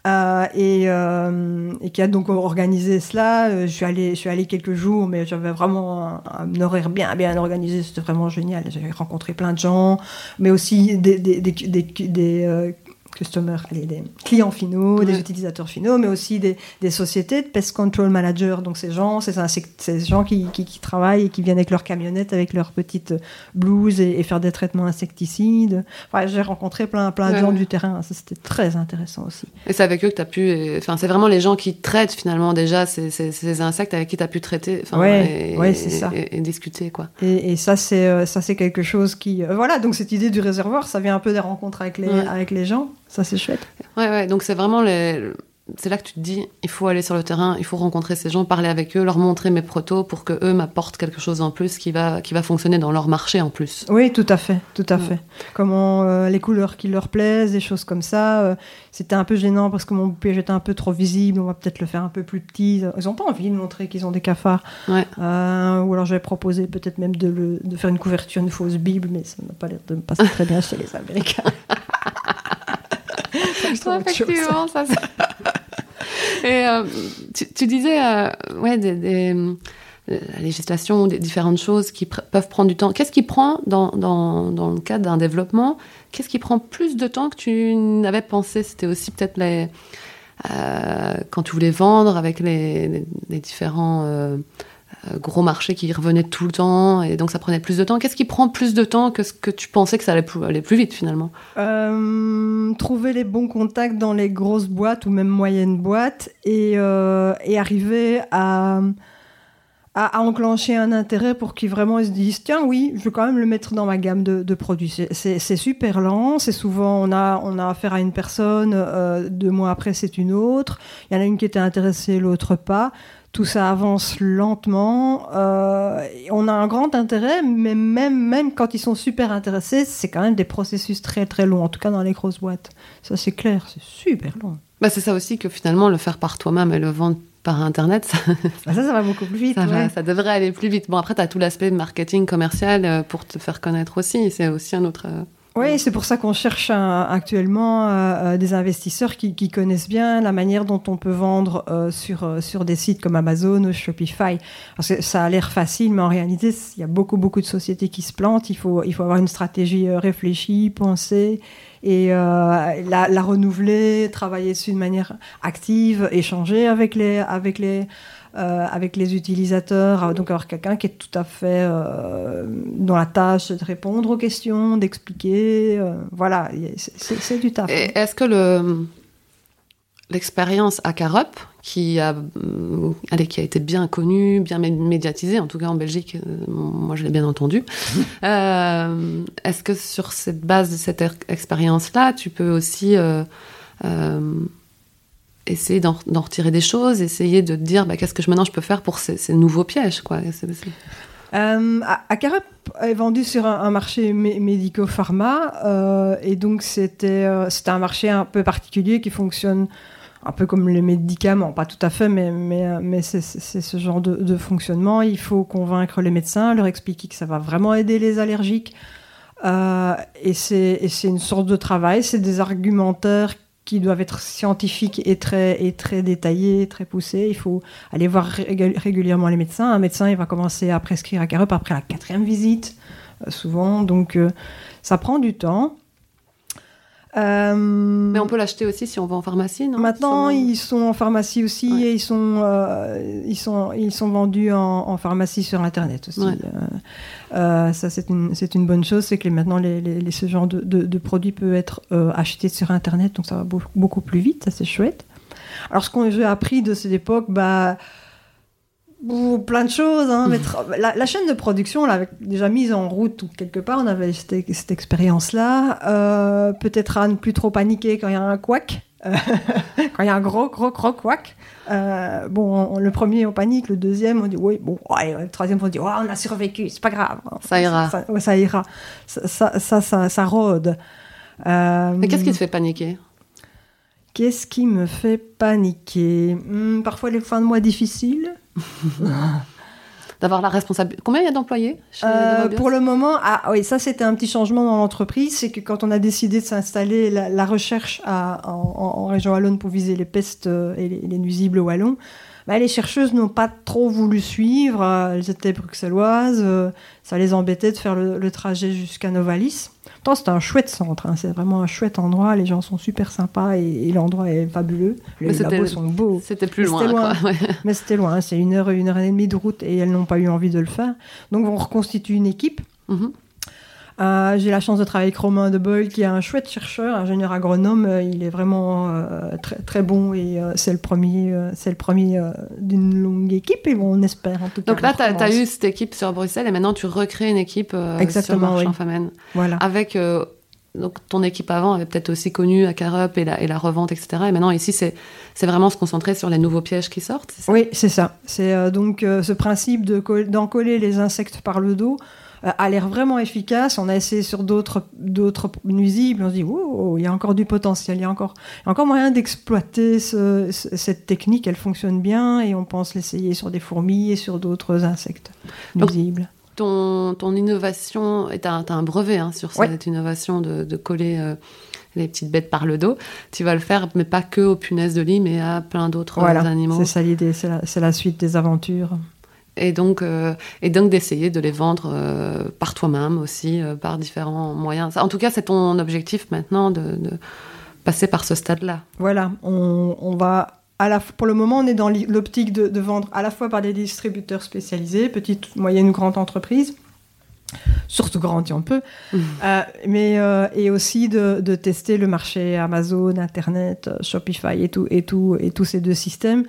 Euh, et, euh, et, qui a donc organisé cela. Euh, je suis allée, je suis allée quelques jours, mais j'avais vraiment un, horaire bien, bien organisé. C'était vraiment génial. J'avais rencontré plein de gens, mais aussi des, des, des, des customers, allez, des clients finaux, des utilisateurs finaux, mais aussi des, des, sociétés de pest control managers. Donc ces gens, c'est ces gens qui, qui, qui, travaillent et qui viennent avec leur camionnette, avec leurs petites blouses et, faire des traitements insecticides. Enfin, j'ai rencontré plein, plein de gens du terrain. Ça, c'était très intéressant aussi. Et c'est avec eux que tu as pu. Enfin, c'est vraiment les gens qui traitent finalement déjà ces, ces, insectes avec qui tu as pu traiter. Ouais, c'est ça. Et, discuter, quoi. Et, et ça, c'est euh, ça, c'est quelque chose qui. Euh, voilà, donc cette idée du réservoir, ça vient un peu des rencontres avec les, avec les gens. Ça, c'est chouette. Ouais, ouais. Donc, c'est vraiment les. C'est là que tu te dis, il faut aller sur le terrain, il faut rencontrer ces gens, parler avec eux, leur montrer mes protos pour que eux m'apportent quelque chose en plus qui va, qui va fonctionner dans leur marché en plus. Oui, tout à fait, tout à fait. Comment euh, les couleurs qui leur plaisent, des choses comme ça. Euh, c'était un peu gênant parce que mon piège était un peu trop visible. On va peut-être le faire un peu plus petit. Ils n'ont pas envie de montrer qu'ils ont des cafards. Ouais. Euh, ou alors j'avais proposé peut-être même de, le, de faire une couverture, une fausse Bible, mais ça n'a pas l'air de me passer très bien chez les Américains. effectivement, ça. Et euh, tu, disais, euh, ouais, des, la législation, des différentes choses qui peuvent prendre du temps. Qu'est-ce qui prend, dans, dans, dans le cadre d'un développement, qu'est-ce qui prend plus de temps que tu n'avais pensé? C'était aussi peut-être les, euh, quand tu voulais vendre avec les, les, différents gros marché qui revenait tout le temps et donc ça prenait plus de temps. Qu'est-ce qui prend plus de temps que ce que tu pensais que ça allait plus, aller plus vite finalement? Euh, Trouver les bons contacts dans les grosses boîtes ou même moyennes boîtes et, euh, arriver à, à, enclencher un intérêt pour qu'ils vraiment se disent tiens oui je veux quand même le mettre dans ma gamme de, de produits. C'est super lent, c'est souvent on a, on a affaire à une personne, deux mois après c'est une autre, il y en a une qui était intéressée, l'autre pas tout ça avance lentement. Euh, on a un grand intérêt, mais même, même quand ils sont super intéressés, c'est quand même des processus très très longs, en tout cas dans les grosses boîtes. Ça c'est clair, c'est super long. Bah, c'est ça aussi que finalement, le faire par toi-même et le vendre par Internet, ça, bah, ça, va beaucoup plus vite. Ça, ça devrait aller plus vite. Bon, après, tu as tout l'aspect marketing commercial euh, pour te faire connaître aussi. C'est aussi un autre, euh, Oui, c'est pour ça qu'on cherche actuellement euh, euh, des investisseurs qui, connaissent bien la manière dont on peut vendre euh, sur, sur des sites comme Amazon ou Shopify. Parce que ça a l'air facile, mais en réalité, il y a beaucoup, beaucoup de sociétés qui se plantent. Il faut, il faut avoir une stratégie réfléchie, pensée et la, la, renouveler, travailler dessus de manière active, échanger avec les, avec les, euh, avec les utilisateurs, euh, donc avoir quelqu'un qui est tout à fait euh, dans la tâche de répondre aux questions, d'expliquer, voilà, c'est du taf. Est-ce que le l'expérience à Carup, qui a, allez, qui a été bien connue, bien médiatisée, en tout cas en Belgique, moi je l'ai bien entendu. Est-ce que sur cette base de cette expérience-là, tu peux aussi essayer d'en retirer des choses, essayer de dire bah, qu'est-ce que je, maintenant je peux faire pour ces, nouveaux pièges. Quoi. Euh, Acarep est vendu sur un, marché médico-pharma euh, et donc c'était euh, un marché un peu particulier qui fonctionne un peu comme les médicaments, pas tout à fait, mais, mais, euh, c'est ce genre de, de, fonctionnement. Il faut convaincre les médecins, leur expliquer que ça va vraiment aider les allergiques. Euh, et c'est une sorte de travail, c'est des argumentaires qui doivent être scientifiques et très, détaillés, très poussés. Il faut aller voir régulièrement les médecins. Un médecin, il va commencer à prescrire à Carup après la quatrième visite, euh, souvent. Donc, euh, ça prend du temps. Euh, Mais on peut l'acheter aussi si on va en pharmacie, non? Maintenant, ils sont en pharmacie aussi et ils sont, euh, ils sont, ils sont vendus en, pharmacie sur Internet aussi. Euh, ça, c'est une, c'est une bonne chose, c'est que maintenant, les, les, ce genre de, de, produit peut être acheté sur Internet, donc ça va beaucoup plus vite, ça c'est chouette. Alors, ce qu'on j'ai appris de cette époque, bah, plein de choses. Hein, la, chaîne de production, on l'avait déjà mise en route quelque part. On avait cette, cette expérience-là. Euh, peut-être à ne plus trop paniquer quand il y a un couac. Euh, quand il y a un gros, gros, gros couac. Euh, bon, le premier, on panique. Le deuxième, on dit oui, bon, le troisième, on dit oh, on a survécu, c'est pas grave. Ça ira. Ça, ça, ira. Ça, ça, ça, rôde. Mais qu'est-ce qui te fait paniquer? Qu'est-ce qui me fait paniquer? Hmm, Parfois les fins de mois difficiles. D'avoir la responsabilité. Combien il y a d'employés euh, Pour le moment, ah oui, ça c'était un petit changement dans l'entreprise, c'est que quand on a décidé de s'installer la, recherche en, région wallonne pour viser les pestes euh, et les, nuisibles wallons, bah, les chercheuses n'ont pas trop voulu suivre. Elles étaient bruxelloises, euh, ça les embêtait de faire le, le trajet jusqu'à Novalis c'est un chouette centre, hein. c'est vraiment un chouette endroit, les gens sont super sympas et, l'endroit est fabuleux. Les labos sont beaux. C'était plus loin. Mais c'était loin, c'est une heure, une heure et demie de route et elles n'ont pas eu envie de le faire. Donc on reconstitue une équipe. Mhm. Euh, j'ai la chance de travailler avec Romain de Boyle, qui est un chouette chercheur, ingénieur agronome. Euh, il est vraiment euh, très, très bon et c'est le premier, c'est le premier d'une longue équipe et bon, on espère en tout cas. Donc là, tu as, eu cette équipe sur Bruxelles et maintenant tu recrées une équipe Exactement, sur Marchand Voilà. Avec donc ton équipe avant avait peut-être aussi connu à Carup et la, et la revente, etc. Et maintenant ici, c'est vraiment se concentrer sur les nouveaux pièges qui sortent. oui, c'est ça. C'est donc ce principe d'en coller les insectes par le dos a l'air vraiment efficace. On a essayé sur d'autres d'autres nuisibles. On se dit, oh, il y a encore du potentiel, il y a encore, encore moyen d'exploiter cette technique. Elle fonctionne bien et on pense l'essayer sur des fourmis et sur d'autres insectes nuisibles. ton, ton, innovation, tu as, un brevet hein, sur cette innovation de, de coller euh, les petites bêtes par le dos. Tu vas le faire, mais pas que aux punaises de lit, mais à plein d'autres animaux. C'est ça l'idée, c'est la, la, suite des aventures et donc, euh, et donc d'essayer de les vendre euh, par toi-même aussi, euh, par différents moyens. En tout cas, c'est ton objectif maintenant de, passer par ce stade-là. Voilà, on, va à la, pour le moment, on est dans l'optique de, vendre à la fois par des distributeurs spécialisés, petites, moyennes ou grandes entreprises, surtout grandes si on peut, mmh. mais et aussi de, de, tester le marché Amazon, Internet, Shopify et tout et tout et tous ces deux systèmes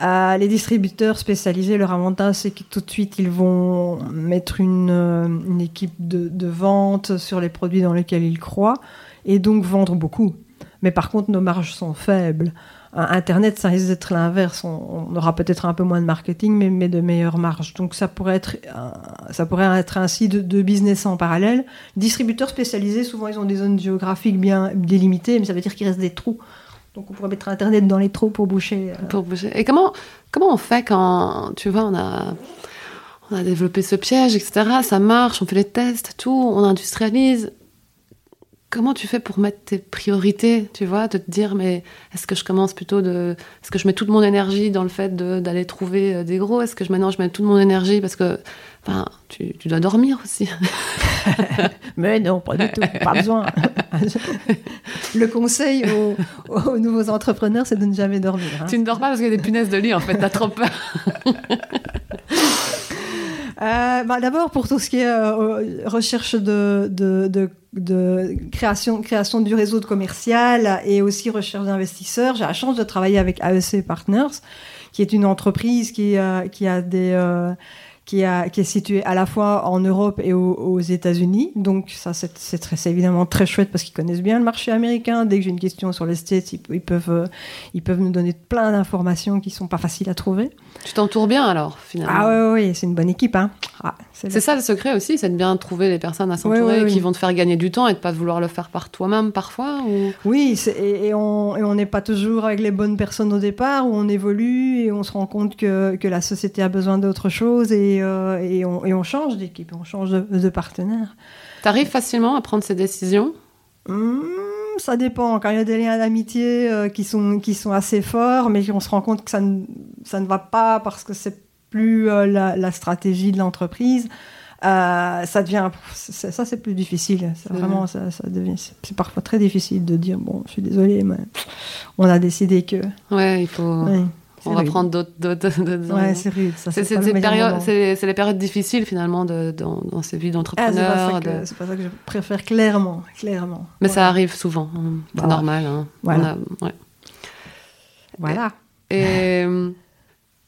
euh, les distributeurs spécialisés, leur avantage, c'est que tout de suite, ils vont mettre une, euh, équipe de, vente sur les produits dans lesquels ils croient et donc vendre beaucoup. Mais par contre, nos marges sont faibles. Euh, Internet, ça risque d'être l'inverse. On, aura peut-être un peu moins de marketing, mais, de meilleures marges. Donc ça pourrait être, ça pourrait être ainsi de business en parallèle. distributeurs spécialisés, souvent, ils ont des zones géographiques bien délimitées, mais ça veut dire qu'il reste des trous donc on pourrait mettre Internet dans les trous pour boucher. Euh. Pour boucher. Et comment, comment on fait quand, tu vois, on a, on a développé ce piège, etc. Ça marche, on fait les tests, tout, on industrialise. Comment tu fais pour mettre tes priorités, tu vois, de te dire, mais est-ce que je commence plutôt de. Est-ce que je mets toute mon énergie dans le fait d'aller trouver euh, des gros? Est-ce que je, maintenant je mets toute mon énergie parce que. Enfin, tu, tu dois dormir aussi. mais non, pas du tout, pas besoin. Le conseil aux, aux nouveaux entrepreneurs, c'est de ne jamais dormir. hein. tu ne dors pas parce qu'il y a des punaises de lit, en fait, t'as trop peur. Euh, bah, D'abord, pour tout ce qui est euh, recherche de, de, de, de création, création du réseau de commercial et aussi recherche d'investisseurs, j'ai la chance de travailler avec AEC Partners, qui est une entreprise qui, euh, qui a des... euh, qui, a, qui est située à la fois en Europe et aux, aux États-Unis. Donc ça, c'est évidemment très chouette parce qu'ils connaissent bien le marché américain. Dès que j'ai une question sur les States, ils, ils peuvent, euh, ils peuvent nous donner plein d'informations qui sont pas faciles à trouver. tu t'entoures bien alors, finalement. Ah ouais, ouais, c'est une bonne équipe. Hein. Ah, C'est ça le secret aussi, c'est de bien trouver les personnes à s'entourer qui oui. vont te faire gagner du temps et de pas vouloir le faire par toi-même parfois ou... Oui, et, et on n'est pas toujours avec les bonnes personnes au départ, où on évolue et on se rend compte que, que la société a besoin d'autre chose et, euh, et, on, et on change d'équipe, on change de, de partenaire. T'arrives facilement à prendre ces décisions? Hmm, ça dépend. Quand il y a des liens d'amitié euh, qui, sont, qui sont assez forts, mais on se rend compte que ça ne, ça ne va pas parce que c'est plus euh, la, la stratégie de l'entreprise. euh, ça devient ça c'est plus difficile c'est vraiment ça, ça devient c'est parfois très difficile de dire bon je suis désolée mais on a décidé que Ouais, il faut... On va rude. prendre d'autres... ouais c'est rude C'est le les périodes difficiles finalement de, dans, dans ces vies Ah, c'est pas, d'entrepreneur. de- que- c'est pas ça que je préfère clairement clairement Mais Ouais. ça arrive souvent, hein. c'est normal. hein. voilà. On a- ouais. voilà Et euh,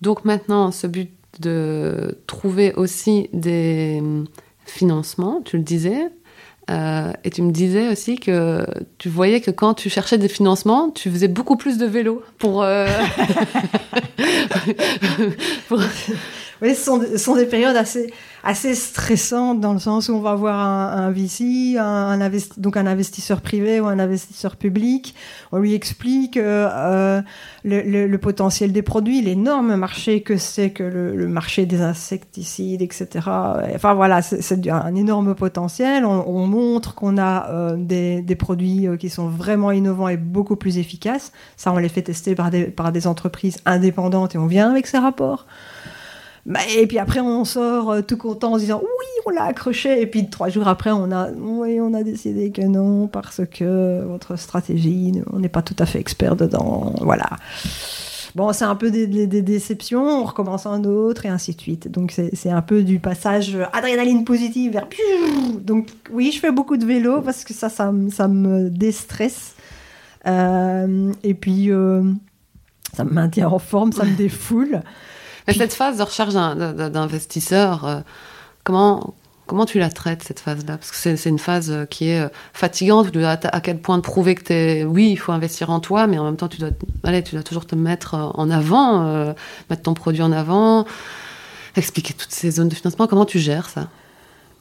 donc maintenant, ce but de trouver aussi des euh, financements, tu le disais, euh, et tu me disais aussi que tu voyais que quand tu cherchais des financements, tu faisais beaucoup plus de vélo pour... euh, pour- Oui, ce sont, ce sont des périodes assez, assez stressantes dans le sens où on va voir un, un VC, un, un donc un investisseur privé ou un investisseur public. On lui explique euh, euh, le, le- le potentiel des produits, l'énorme marché que c'est que le, le marché des insecticides, etc. Enfin voilà, c'est un énorme potentiel. On, on montre qu'on a euh, des, des produits euh, qui sont vraiment innovants et beaucoup plus efficaces. Ça, on les fait tester par des, par des entreprises indépendantes et on vient avec ces rapports. Bah, et puis après, on sort euh, tout content en se disant oui, on l'a accroché. Et puis trois jours après, on a, on a décidé que non, parce que votre stratégie, on n'est pas tout à fait expert dedans. Voilà. Bon, c'est un peu des, déceptions, on recommence un autre et ainsi de suite. Donc c'est un peu du passage adrénaline positive vers... Donc oui, je fais beaucoup de vélo parce que ça, ça me déstresse. Euh, et puis, euh, ça me maintient en forme, ça me défoule. Cette phase de recherche d'un- d'un- d'investisseur, euh, comment, comment tu la traites, cette phase-là? Parce que c'est une phase euh, qui est euh, fatigante, à, quel point te prouver que t'es... Oui, il faut investir en toi, mais en même temps, tu dois, allez, tu dois toujours te mettre en avant, mettre ton produit en avant, expliquer toutes ces zones de financement. Comment tu gères ça?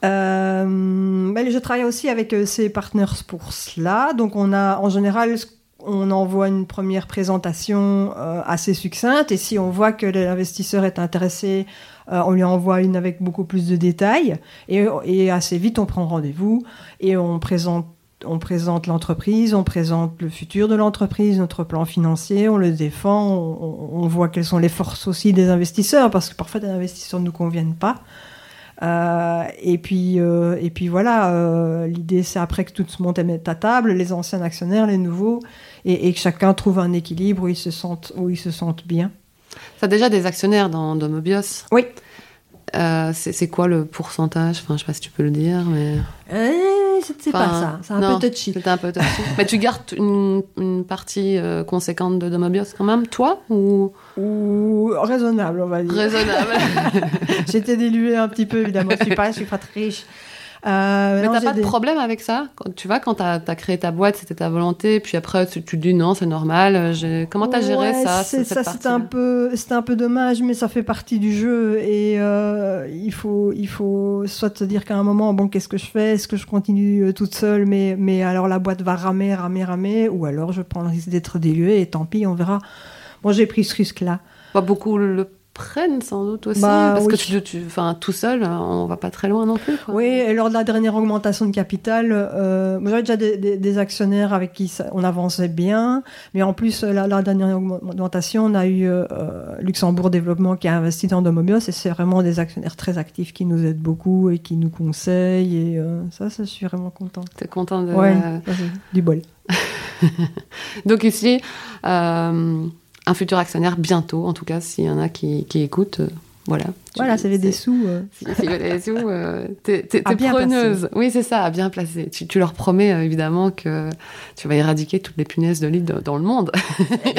Ben, je travaille aussi avec ces partners pour cela. Donc, on a en général, on envoie une première présentation euh, assez succincte. Et si on voit que l'investisseur est intéressé, euh, on lui envoie une avec beaucoup plus de détails. Et, assez vite, on prend rendez-vous et on présente. On présente l'entreprise, on présente le futur de l'entreprise, notre plan financier, on le défend, on, voit quelles sont les forces aussi des investisseurs, parce que parfois des investisseurs ne nous conviennent pas. Euh, et puis et puis voilà, l'idée c'est après que tout se monte et mette à table, les anciens actionnaires, les nouveaux, et, et que chacun trouve un équilibre où ils se sentent où ils se sentent bien. Tu as déjà des actionnaires dans Domobios Oui. Euh, c'est quoi le pourcentage? Enfin, je sais pas si tu peux le dire, mais... Eh, c'est pas ça, c'est un peu touchy. Un peu. Mais tu gardes une, une partie euh, conséquente de Domobios quand même, toi Ou Ou raisonnable, on va dire. raisonnable J'étais diluée un petit peu évidemment. Je suis pas, je suis pas très riche. Euh, Mais t'as pas de problème avec ça Tu vois, quand t'as as créé ta boîte, c'était ta volonté, puis après tu, tu te dis non, c'est normal. euh, Comment t'as géré ça Ça, partie-là un peu, c'est un peu dommage, mais ça fait partie du jeu et euh, il faut, il faut soit se dire qu'à un moment, bon, qu'est-ce que je fais? Est-ce que je continue toute seule, mais, mais alors la boîte va ramer, ramer, ramer, ou alors je prends le risque d'être diluée et tant pis, on verra. Bon, j'ai pris ce risque-là. Pas beaucoup le t'apprennent sans doute aussi. Bah, parce oui. que tu, tu, tout seul, on va pas très loin non plus. Quoi. Oui, et lors de la dernière augmentation de capital, euh, j'avais déjà des, des- des actionnaires avec qui on avançait bien, mais en plus, la, la dernière augmentation, on a eu euh, euh, Luxembourg Développement qui a investi dans Domobios, et c'est vraiment des actionnaires très actifs qui nous aident beaucoup et qui nous conseillent, et euh, ça, ça, je suis vraiment contente. T'es content de. Ouais, du bol. Donc ici, euh, un futur actionnaire bientôt, en tout cas, s'il y en a qui, qui écoutent, euh, voilà. Voilà, ça fait des sous. euh. Des sous, euh, t'es preneuse. Oui, c'est ça, à bien placer. Tu, tu leur promets euh, évidemment que tu vas éradiquer toutes les punaises de lit de- dans le monde.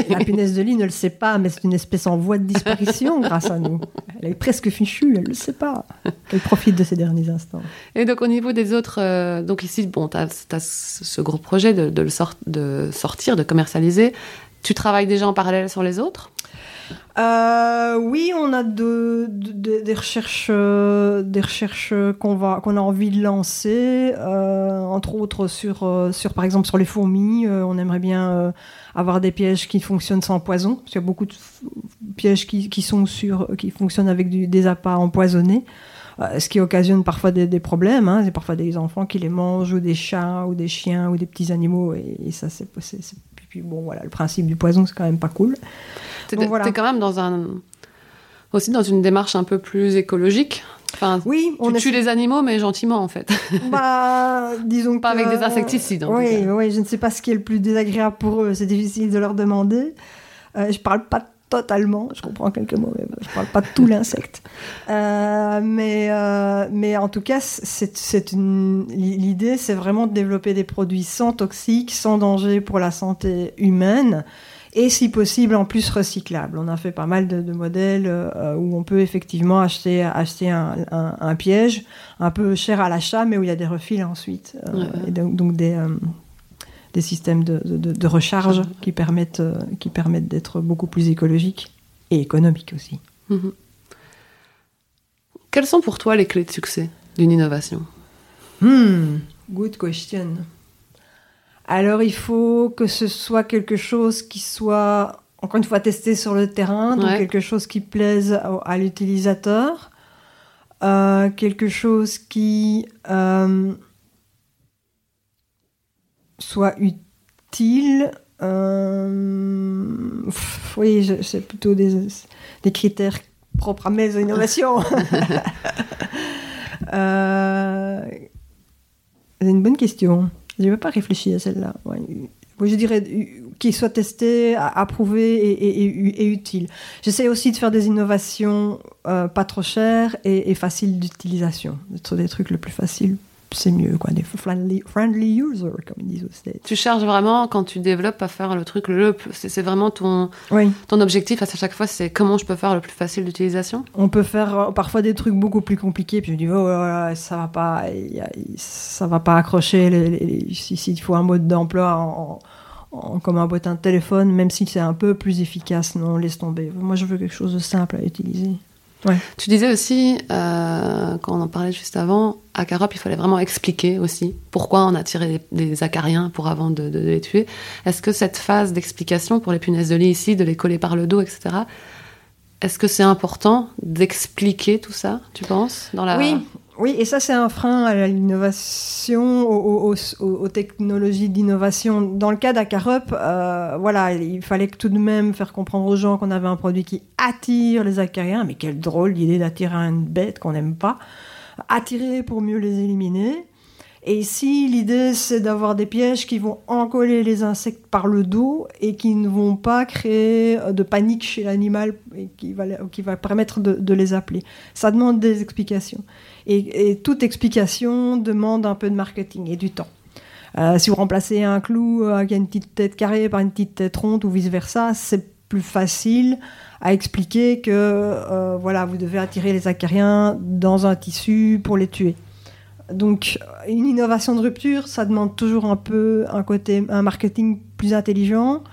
La punaise de lit ne le sait pas, mais c'est une espèce en voie de disparition grâce à nous. Elle est presque fichue, elle ne le sait pas. Elle profite de ces derniers instants. Et donc au niveau des autres, euh, donc ici, bon, tu as, ce gros projet de, de le sort- de sortir, de commercialiser. Tu travailles déjà en parallèle sur les autres? Euh, oui, on a de- de- de- des recherches, euh, des recherches qu'on a envie de lancer, euh, entre autres sur, par exemple, sur les fourmis. On aimerait bien avoir des pièges qui fonctionnent sans poison, parce qu'il y a beaucoup de pièges qui, fonctionnent avec des appâts empoisonnés. Ce qui occasionne parfois des, des problèmes. Hein. C'est parfois des enfants qui les mangent, ou des chats, ou des chiens, ou des petits animaux. Et, et ça, c'est. Puis bon, voilà, le principe du poison, c'est quand même pas cool. Donc, voilà. quand même dans un, aussi dans une démarche un peu plus écologique. Enfin, Oui, on tu tues les animaux, mais gentiment en fait. Bah, disons Pas que- avec des insecticides, en oui, oui, je ne sais pas ce qui est le plus désagréable pour eux. C'est difficile de leur demander. Euh, je parle pas totalement. Je comprends quelques mots, mais je parle pas de tout l'insecte. Euh, mais, euh, mais en tout cas, c'est une l'idée, c'est vraiment de développer des produits sans toxiques, sans danger pour la santé humaine. Et si possible, en plus recyclables. On a fait pas mal de, de modèles euh, où on peut effectivement acheter, acheter un, un- un piège un peu cher à l'achat, mais où il y a des refils ensuite. Euh, Ouais, ouais. Et donc, donc des, des systèmes de, de- de recharge qui permettent, euh, qui permettent d'être beaucoup plus écologiques et économiques aussi. Mhm. Quelles sont pour toi les clés de succès d'une innovation? Hmm, good question. Alors, il faut que ce soit quelque chose qui soit, encore une fois, testé sur le terrain, donc Ouais. quelque chose qui plaise à, à l'utilisateur, euh, quelque chose qui euh, soit utile. euh, pff, oui, c'est plutôt des, des critères propres à mes innovations. Euh, c'est une bonne question. Je n'avais pas réfléchi à celle-là. Ouais. Je dirais euh, qu'il soit testé, approuvé et, et- et- et utile. J'essaie aussi de faire des innovations euh, pas trop chères et, et faciles d'utilisation. D'être des trucs le plus facile, c'est mieux. Quoi. Des friendly, friendly users, comme ils disent States. Tu cherches vraiment, quand tu développes, à faire le truc le plus. C'est vraiment ton, Oui. ton objectif à chaque fois, c'est comment je peux faire le plus facile d'utilisation? On peut faire euh, parfois des trucs beaucoup plus compliqués, puis je dis, oh, là là, ça va pas, ça va pas accrocher. les- les- les- si- S'il faut un mode d'emploi en, en- comme un bottin de téléphone, même si c'est un peu plus efficace, non, laisse tomber. Moi, je veux quelque chose de simple à utiliser. Tu disais aussi, euh, quand on en parlait juste avant, à Carop, il fallait vraiment expliquer aussi pourquoi on a tiré des, acariens pour avant de les tuer. Est-ce que cette phase d'explication pour les punaises de lit ici, de les coller par le dos, etc., est-ce que c'est important d'expliquer tout ça, tu penses dans la... Oui, oui, et ça c'est un frein à l'innovation, aux, aux- technologies d'innovation. Dans le cas d'Acarup, euh, voilà, il fallait tout de même faire comprendre aux gens qu'on avait un produit qui attire les acariens, mais quelle drôle d'idée d'attirer une bête qu'on n'aime pas. Attirer pour mieux les éliminer. Et ici, l'idée, c'est d'avoir des pièges qui vont encoller les insectes par le dos et qui ne vont pas créer euh, de panique chez l'animal et qui va, permettre de, les appeler. Ça demande des explications. Et, et toute explication demande un peu de marketing et du temps. Euh, si vous remplacez un clou euh, qui a une petite tête carrée par une petite tête ronde ou vice-versa, c'est plus facile à expliquer que euh, voilà, vous devez attirer les acariens dans un tissu pour les tuer. Donc, une innovation de rupture, ça demande toujours un peu un côté, un marketing plus intelligent,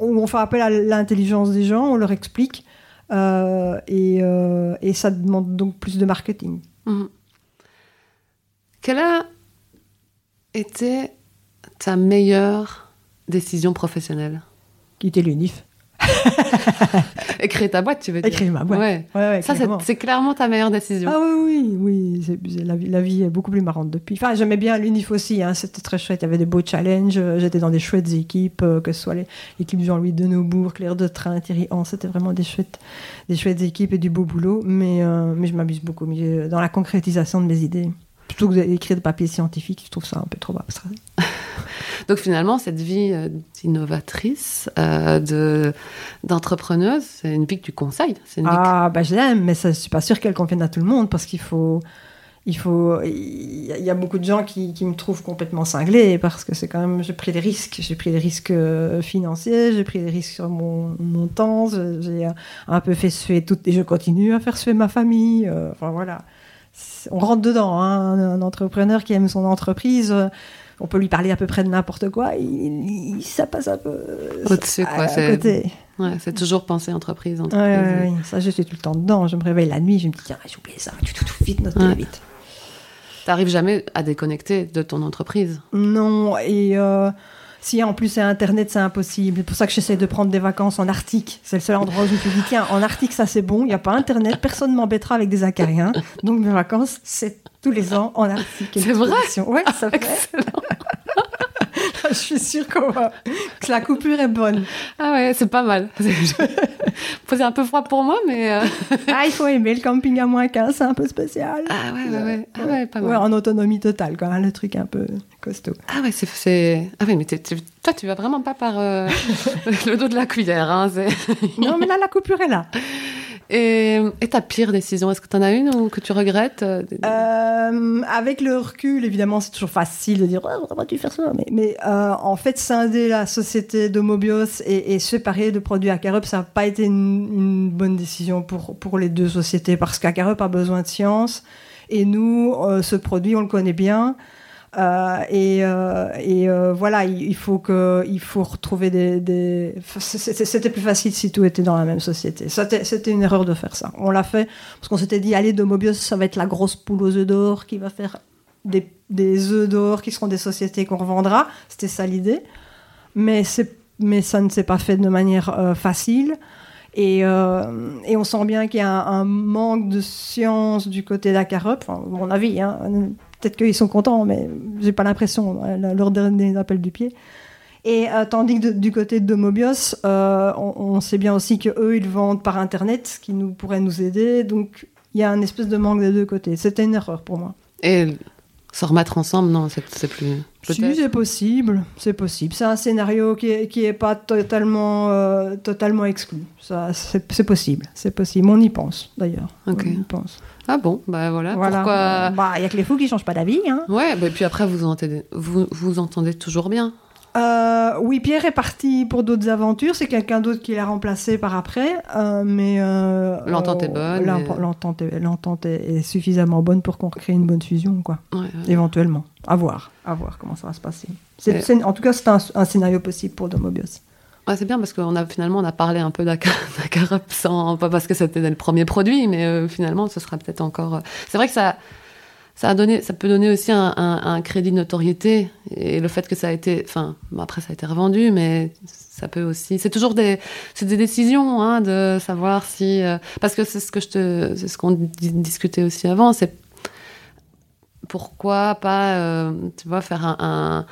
où on fait appel à l'intelligence des gens, on leur explique, euh, et, euh, et ça demande donc plus de marketing. Mhm. Quelle a été ta meilleure décision professionnelle? Quitter l'UNIF. Et créer ta boîte, tu veux dire Et créer ma boîte. Ouais. Ouais, ouais, Ça, c'est- clairement. ta meilleure décision. Ah oui, oui, oui. la, vie, la vie est beaucoup plus marrante depuis. Enfin, j'aimais bien l'UNIF aussi, hein, c'était très chouette. Il y avait des beaux challenges. euh, J'étais dans des chouettes équipes, euh, que ce soit les- l'équipe Jean-Louis Denaubourg, Claire de Train, Thierry Hans. C'était vraiment des chouettes, des chouettes équipes et du beau boulot. Mais, euh, mais je m'amuse beaucoup mieux dans la concrétisation de mes idées. Plutôt que d'écrire des papiers scientifiques, je trouve ça un peu trop abstrait. Donc finalement, cette vie euh, d'innovatrice, euh, de d'entrepreneuse, c'est une vie que tu conseilles. C'est une Ah, bah je l'aime, mais ça, je suis pas sûre qu'elle convienne à tout le monde parce qu'il faut. Il faut, il y a- beaucoup de gens qui, qui me trouvent complètement cinglée parce que c'est quand même, j'ai pris des risques, j'ai pris des risques euh, financiers, j'ai pris des risques sur mon, mon temps, j'ai un peu fait suer tout, et je continue à faire suer ma famille, euh, enfin voilà. On rentre dedans, hein, un, entrepreneur qui aime son entreprise, euh, on peut lui parler à peu près de n'importe quoi, il, il- ça passe un peu Au-dessus, quoi, à c'est- côté. Ouais, c'est toujours penser entreprise, Ouais, entreprise. ouais, ouais, ça je suis tout le temps dedans. Je me réveille la nuit, je me dis tiens, j'ai oublié ça, tout, tout, tout, vite, noter vite. T'arrives jamais à déconnecter de ton entreprise. Non, et euh, si en plus c'est Internet, c'est impossible. C'est pour ça que j'essaie de prendre des vacances en Arctique. C'est le seul endroit où je me suis dit tiens, en Arctique ça c'est bon, il n'y a pas Internet, personne ne m'embêtera avec des acariens. Donc mes vacances, c'est tous les ans en Arctique. C'est vrai? Ouais, ça fait. je suis sûre qu'on va- que la coupure est bonne. Ah ouais, c'est pas mal. C'est un peu froid pour moi, mais... euh, Ah, il faut aimer le camping à moins 15, c'est un peu spécial. Ah ouais, ouais, ouais. Ah ouais, pas mal. Ouais, en autonomie totale, quand même, le truc un peu costaud. Ah ouais, c'est... Ah ouais, mais toi, tu vas vraiment pas par euh, le dos de la cuillère. Hein, Non, mais là, la coupure est là. Et, ta pire décision, est-ce que t'en as une ou que tu regrettes euh, Euh, avec le recul, évidemment, c'est toujours facile de dire oh, pourquoi tu faire ça. Mais, mais euh, en fait, scinder la société de Mobios et, séparer le produit Acarup, ça n'a pas été une, bonne décision pour, pour les deux sociétés parce qu'Acarup a besoin de science et nous, ce produit, on le connaît bien. Euh, et euh, euh, voilà, il, faut que, il faut retrouver des. C'était plus facile si tout était dans la même société. C'était une erreur de faire ça. On l'a fait parce qu'on s'était dit, allez, de Mobius, ça va être la grosse poule aux œufs d'or qui va faire des, des œufs d'or qui seront des sociétés qu'on revendra. C'était ça l'idée. Mais, mais ça ne s'est pas fait de manière facile. Et, et on sent bien qu'il y a un, manque de science du côté d'Acarup, enfin, à mon avis. hein. Peut-être qu'ils sont contents, mais j'ai pas l'impression, euh, leur dernier appel du pied. Et euh, tandis que du côté de Mobios, euh, on, on sait bien aussi que eux ils vendent par internet, ce qui nous pourrait nous aider. Donc il y a un espèce de manque des deux côtés. C'était une erreur pour moi. Et se remettre ensemble, non, c'est plus... Si, c'est possible, c'est possible. C'est un scénario qui est, qui est pas totalement, euh, totalement exclu. Ça, c'est c'est possible, c'est possible. On y pense d'ailleurs. On y pense. Ah bon, bah voilà. Voilà. Pourquoi... Bah, il y a que les fous qui changent pas d'avis. Hein. Ouais, bah, puis après, vous entendez, vous, vous entendez toujours bien. Euh, oui, Pierre est parti pour d'autres aventures. C'est quelqu'un d'autre qui l'a remplacé par après. euh, mais euh, L'entente est bonne, et- L'entente est, suffisamment bonne pour qu'on crée une bonne fusion, quoi. Ouais, ouais. Éventuellement. À voir. À voir comment ça va se passer. Et- en tout cas, c'est un, un scénario possible pour Domobios. Ouais, c'est bien parce qu'on a finalement on a parlé un peu d'Acarup sans pas parce que c'était le premier produit, mais finalement ce sera peut-être encore. C'est vrai que ça ça a donné, ça peut donner aussi un, crédit de notoriété et le fait que ça a été, enfin après ça a été revendu, mais ça peut aussi. C'est toujours des c'est des décisions hein, de savoir si euh, parce que c'est ce que je te c'est ce qu'on di- discutait aussi avant, c'est pourquoi pas, euh, tu vois, faire un,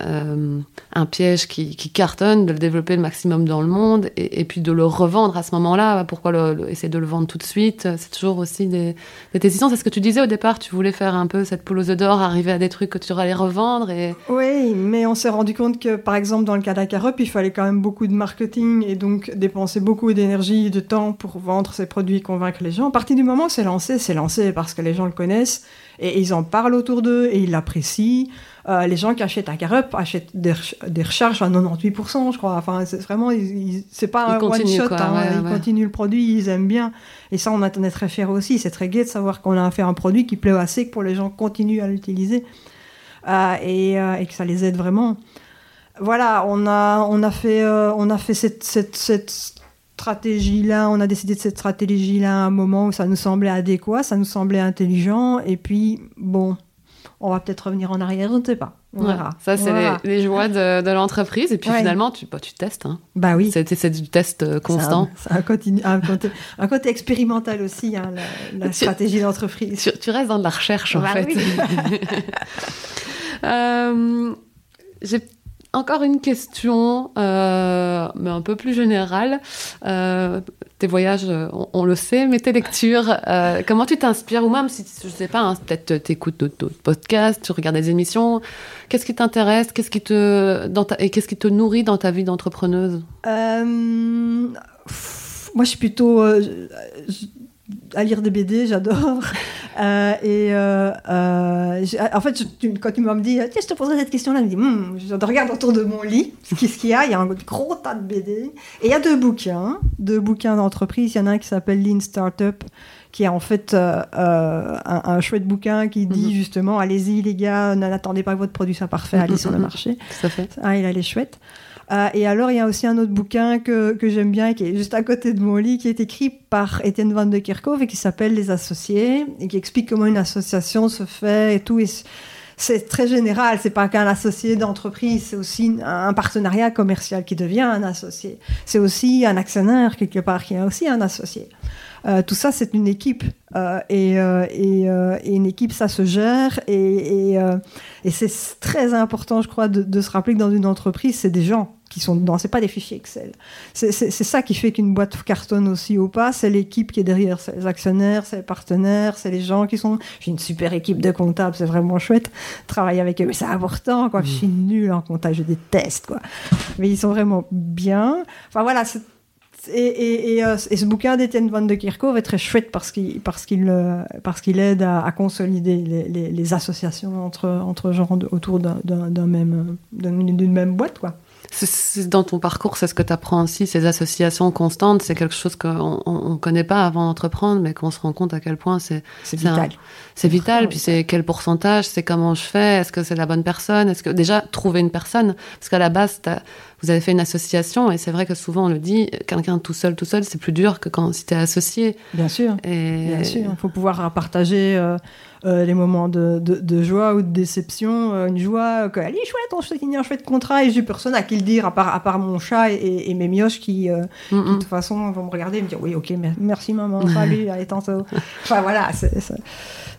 euh, un piège qui, cartonne, de le développer le maximum dans le monde et, puis de le revendre à ce moment-là. Pourquoi essayer de le vendre tout de suite? C'est toujours aussi des, des. C'est ce que tu disais au départ. Tu voulais faire un peu cette poule aux d'or, arriver à des trucs que tu allais revendre et Oui, mais on s'est rendu compte que, par exemple, dans le cas d'Acarup, il fallait quand même beaucoup de marketing et donc dépenser beaucoup d'énergie de temps pour vendre ses produits convaincre les gens. À partir du moment où c'est lancé, c'est lancé parce que les gens le connaissent et ils en parlent autour d'eux et ils l'apprécient. Euh, les gens qui achètent Acarup achètent des, des recharges à 98%, je crois. Enfin, c'est vraiment, c'est pas Ils un one shot. quoi, hein. ouais, ils ouais. continuent le produit, ils aiment bien. Et ça, on en est très fiers aussi. C'est très gai de savoir qu'on a fait un produit qui plaît assez que pour les gens continuent à l'utiliser euh, et, euh, et que ça les aide vraiment. Voilà, on a, on a fait, on a fait cette, cette, cette stratégie-là, on a décidé de cette stratégie-là à un moment où ça nous semblait adéquat, ça nous semblait intelligent, et puis, bon, on va peut-être revenir en arrière, je ne sais pas. On Ouais, verra. Ça, c'est les, les joies de, de l'entreprise. Et puis Ouais. finalement, tu, bah, tu testes. Hein. Bah oui. C'est du test euh, constant. C'est un, c'est un côté, un côté- un côté expérimental aussi, hein, la, la Tu- stratégie d'entreprise. Tu, tu restes dans de la recherche, en Bah fait. oui. Euh, J'ai encore une question, euh, mais un peu plus générale. Euh, tes voyages, euh, on, le sait, mais tes lectures, euh, comment tu t'inspires? Ou même si, je sais pas, hein, peut-être tu écoutes d'autres podcasts, tu regardes des émissions. Qu'est-ce qui t'intéresse? Qu'est-ce Et qu'est-ce qui te nourrit dans ta vie d'entrepreneuse? Moi, je suis plutôt à lire des BD, j'adore. Euh, et euh, euh, en fait, je- tu- quand tu m'as dit, tiens, je te poserai cette question-là, je me dis, Hmm, je regarde autour de mon lit, qu'est-ce qu'il y a Il y a un gros tas de BD. Et il y a deux bouquins, deux bouquins d'entreprise. Il y en a un qui s'appelle Lean Startup, qui est en fait un, un chouette bouquin qui dit Mhm. justement, allez-y les gars, n'attendez pas que votre produit soit parfait, allez sur le marché. À fait. Ah, il, elle est chouette. Euh, et alors, il y a aussi un autre bouquin que, que j'aime bien, qui est juste à côté de mon lit, qui est écrit par Étienne Van de Kerkhove et qui s'appelle Les Associés, et qui explique comment une association se fait et tout. C'est très général, c'est pas qu'un associé d'entreprise, c'est aussi un partenariat commercial qui devient un associé. C'est aussi un actionnaire, quelque part, qui est aussi un associé. Euh, tout ça, c'est une équipe. Euh, et, euh, et, et une équipe, ça se gère. Et, et, c'est très important, je crois, de, de se rappeler que dans une entreprise, c'est des gens qui sont dedans. C'est pas des fichiers Excel. C'est ça qui fait qu'une boîte cartonne aussi ou pas. C'est l'équipe qui est derrière. C'est les actionnaires, c'est les partenaires, c'est les gens qui sont. J'ai une super équipe de comptables, c'est vraiment chouette. Travailler avec eux, mais c'est important. Quoi. Je suis nulle en comptable, je déteste. Quoi. Mais ils sont vraiment bien. Enfin voilà, c'est euh, et ce bouquin d'Étienne Van de Kerkhove est très chouette parce qu'il parce qu'il euh, parce qu'il aide à, consolider les, associations entre entre gens autour d'un- d'un même euh, d'un- d'une même boîte quoi. C'est- dans ton parcours, c'est ce que tu apprends aussi, ces associations constantes, c'est quelque chose qu'on on, on connaît pas avant d'entreprendre, mais qu'on se rend compte à quel point c'est vital. c'est vital. Puis c'est quel pourcentage, c'est comment je fais, est-ce que c'est la bonne personne, est-ce que déjà trouver une personne, parce qu'à la base vous avez fait une association et c'est vrai que souvent on le dit, quelqu'un tout seul, tout seul, c'est plus dur que quand si t'es associé. Bien sûr. Et Bien sûr, il faut pouvoir partager euh, euh, les moments de, de, de joie ou de déception. Euh, une joie, euh, que, allez, chouette, on signe un chouette contrat et j'ai personne à qui le dire, à part, à part mon chat et, et mes mioches qui, euh, Mm, qui, de toute façon, vont me regarder et me dire oui, ok, mer- merci maman, salut, allez, tantôt. Enfin voilà. c'est-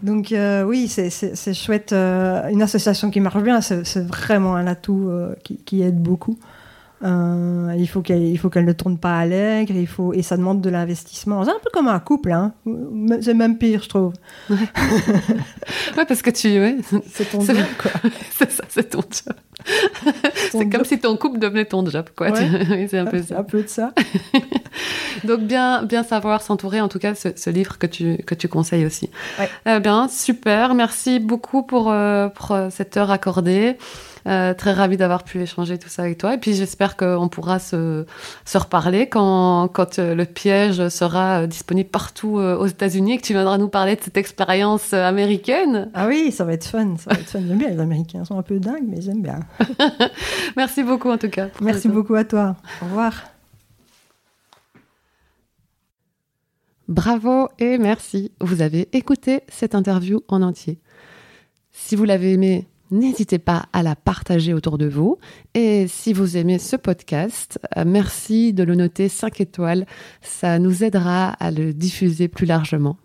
Donc oui, c'est- chouette. une association qui marche bien, c'est vraiment un atout qui, qui aide beaucoup. Euh, il faut qu'elle il faut qu'elle ne tourne pas à l'aigre, il faut et ça demande de l'investissement. C'est un peu comme un couple, hein. C'est même pire, je trouve. Ouais, parce que tu, ouais, C'est ton job, quoi. c'est ça, c'est ton job. C'est comme si ton couple devenait ton job, quoi. Ouais. C'est un peu ça. un peu de ça. Donc bien, bien savoir s'entourer, en tout cas, ce, ce livre que tu, que tu conseilles aussi. Ouais. Eh bien, super. Merci beaucoup pour, euh, pour euh, cette heure accordée. Euh, très ravie d'avoir pu échanger tout ça avec toi. Et puis j'espère qu'on pourra se, se reparler quand, quand le piège sera disponible partout aux États-Unis et que tu viendras nous parler de cette expérience américaine. Ah oui, ça va être fun. Ça va être fun. J'aime bien les Américains. Ils sont un peu dingues, mais j'aime bien. Merci beaucoup en tout cas. Merci beaucoup à toi. Au revoir. Bravo et merci. Vous avez écouté cette interview en entier. Si vous l'avez aimé, n'hésitez pas à la partager autour de vous. Et si vous aimez ce podcast, euh, merci de le noter 5 étoiles. Ça nous aidera à le diffuser plus largement.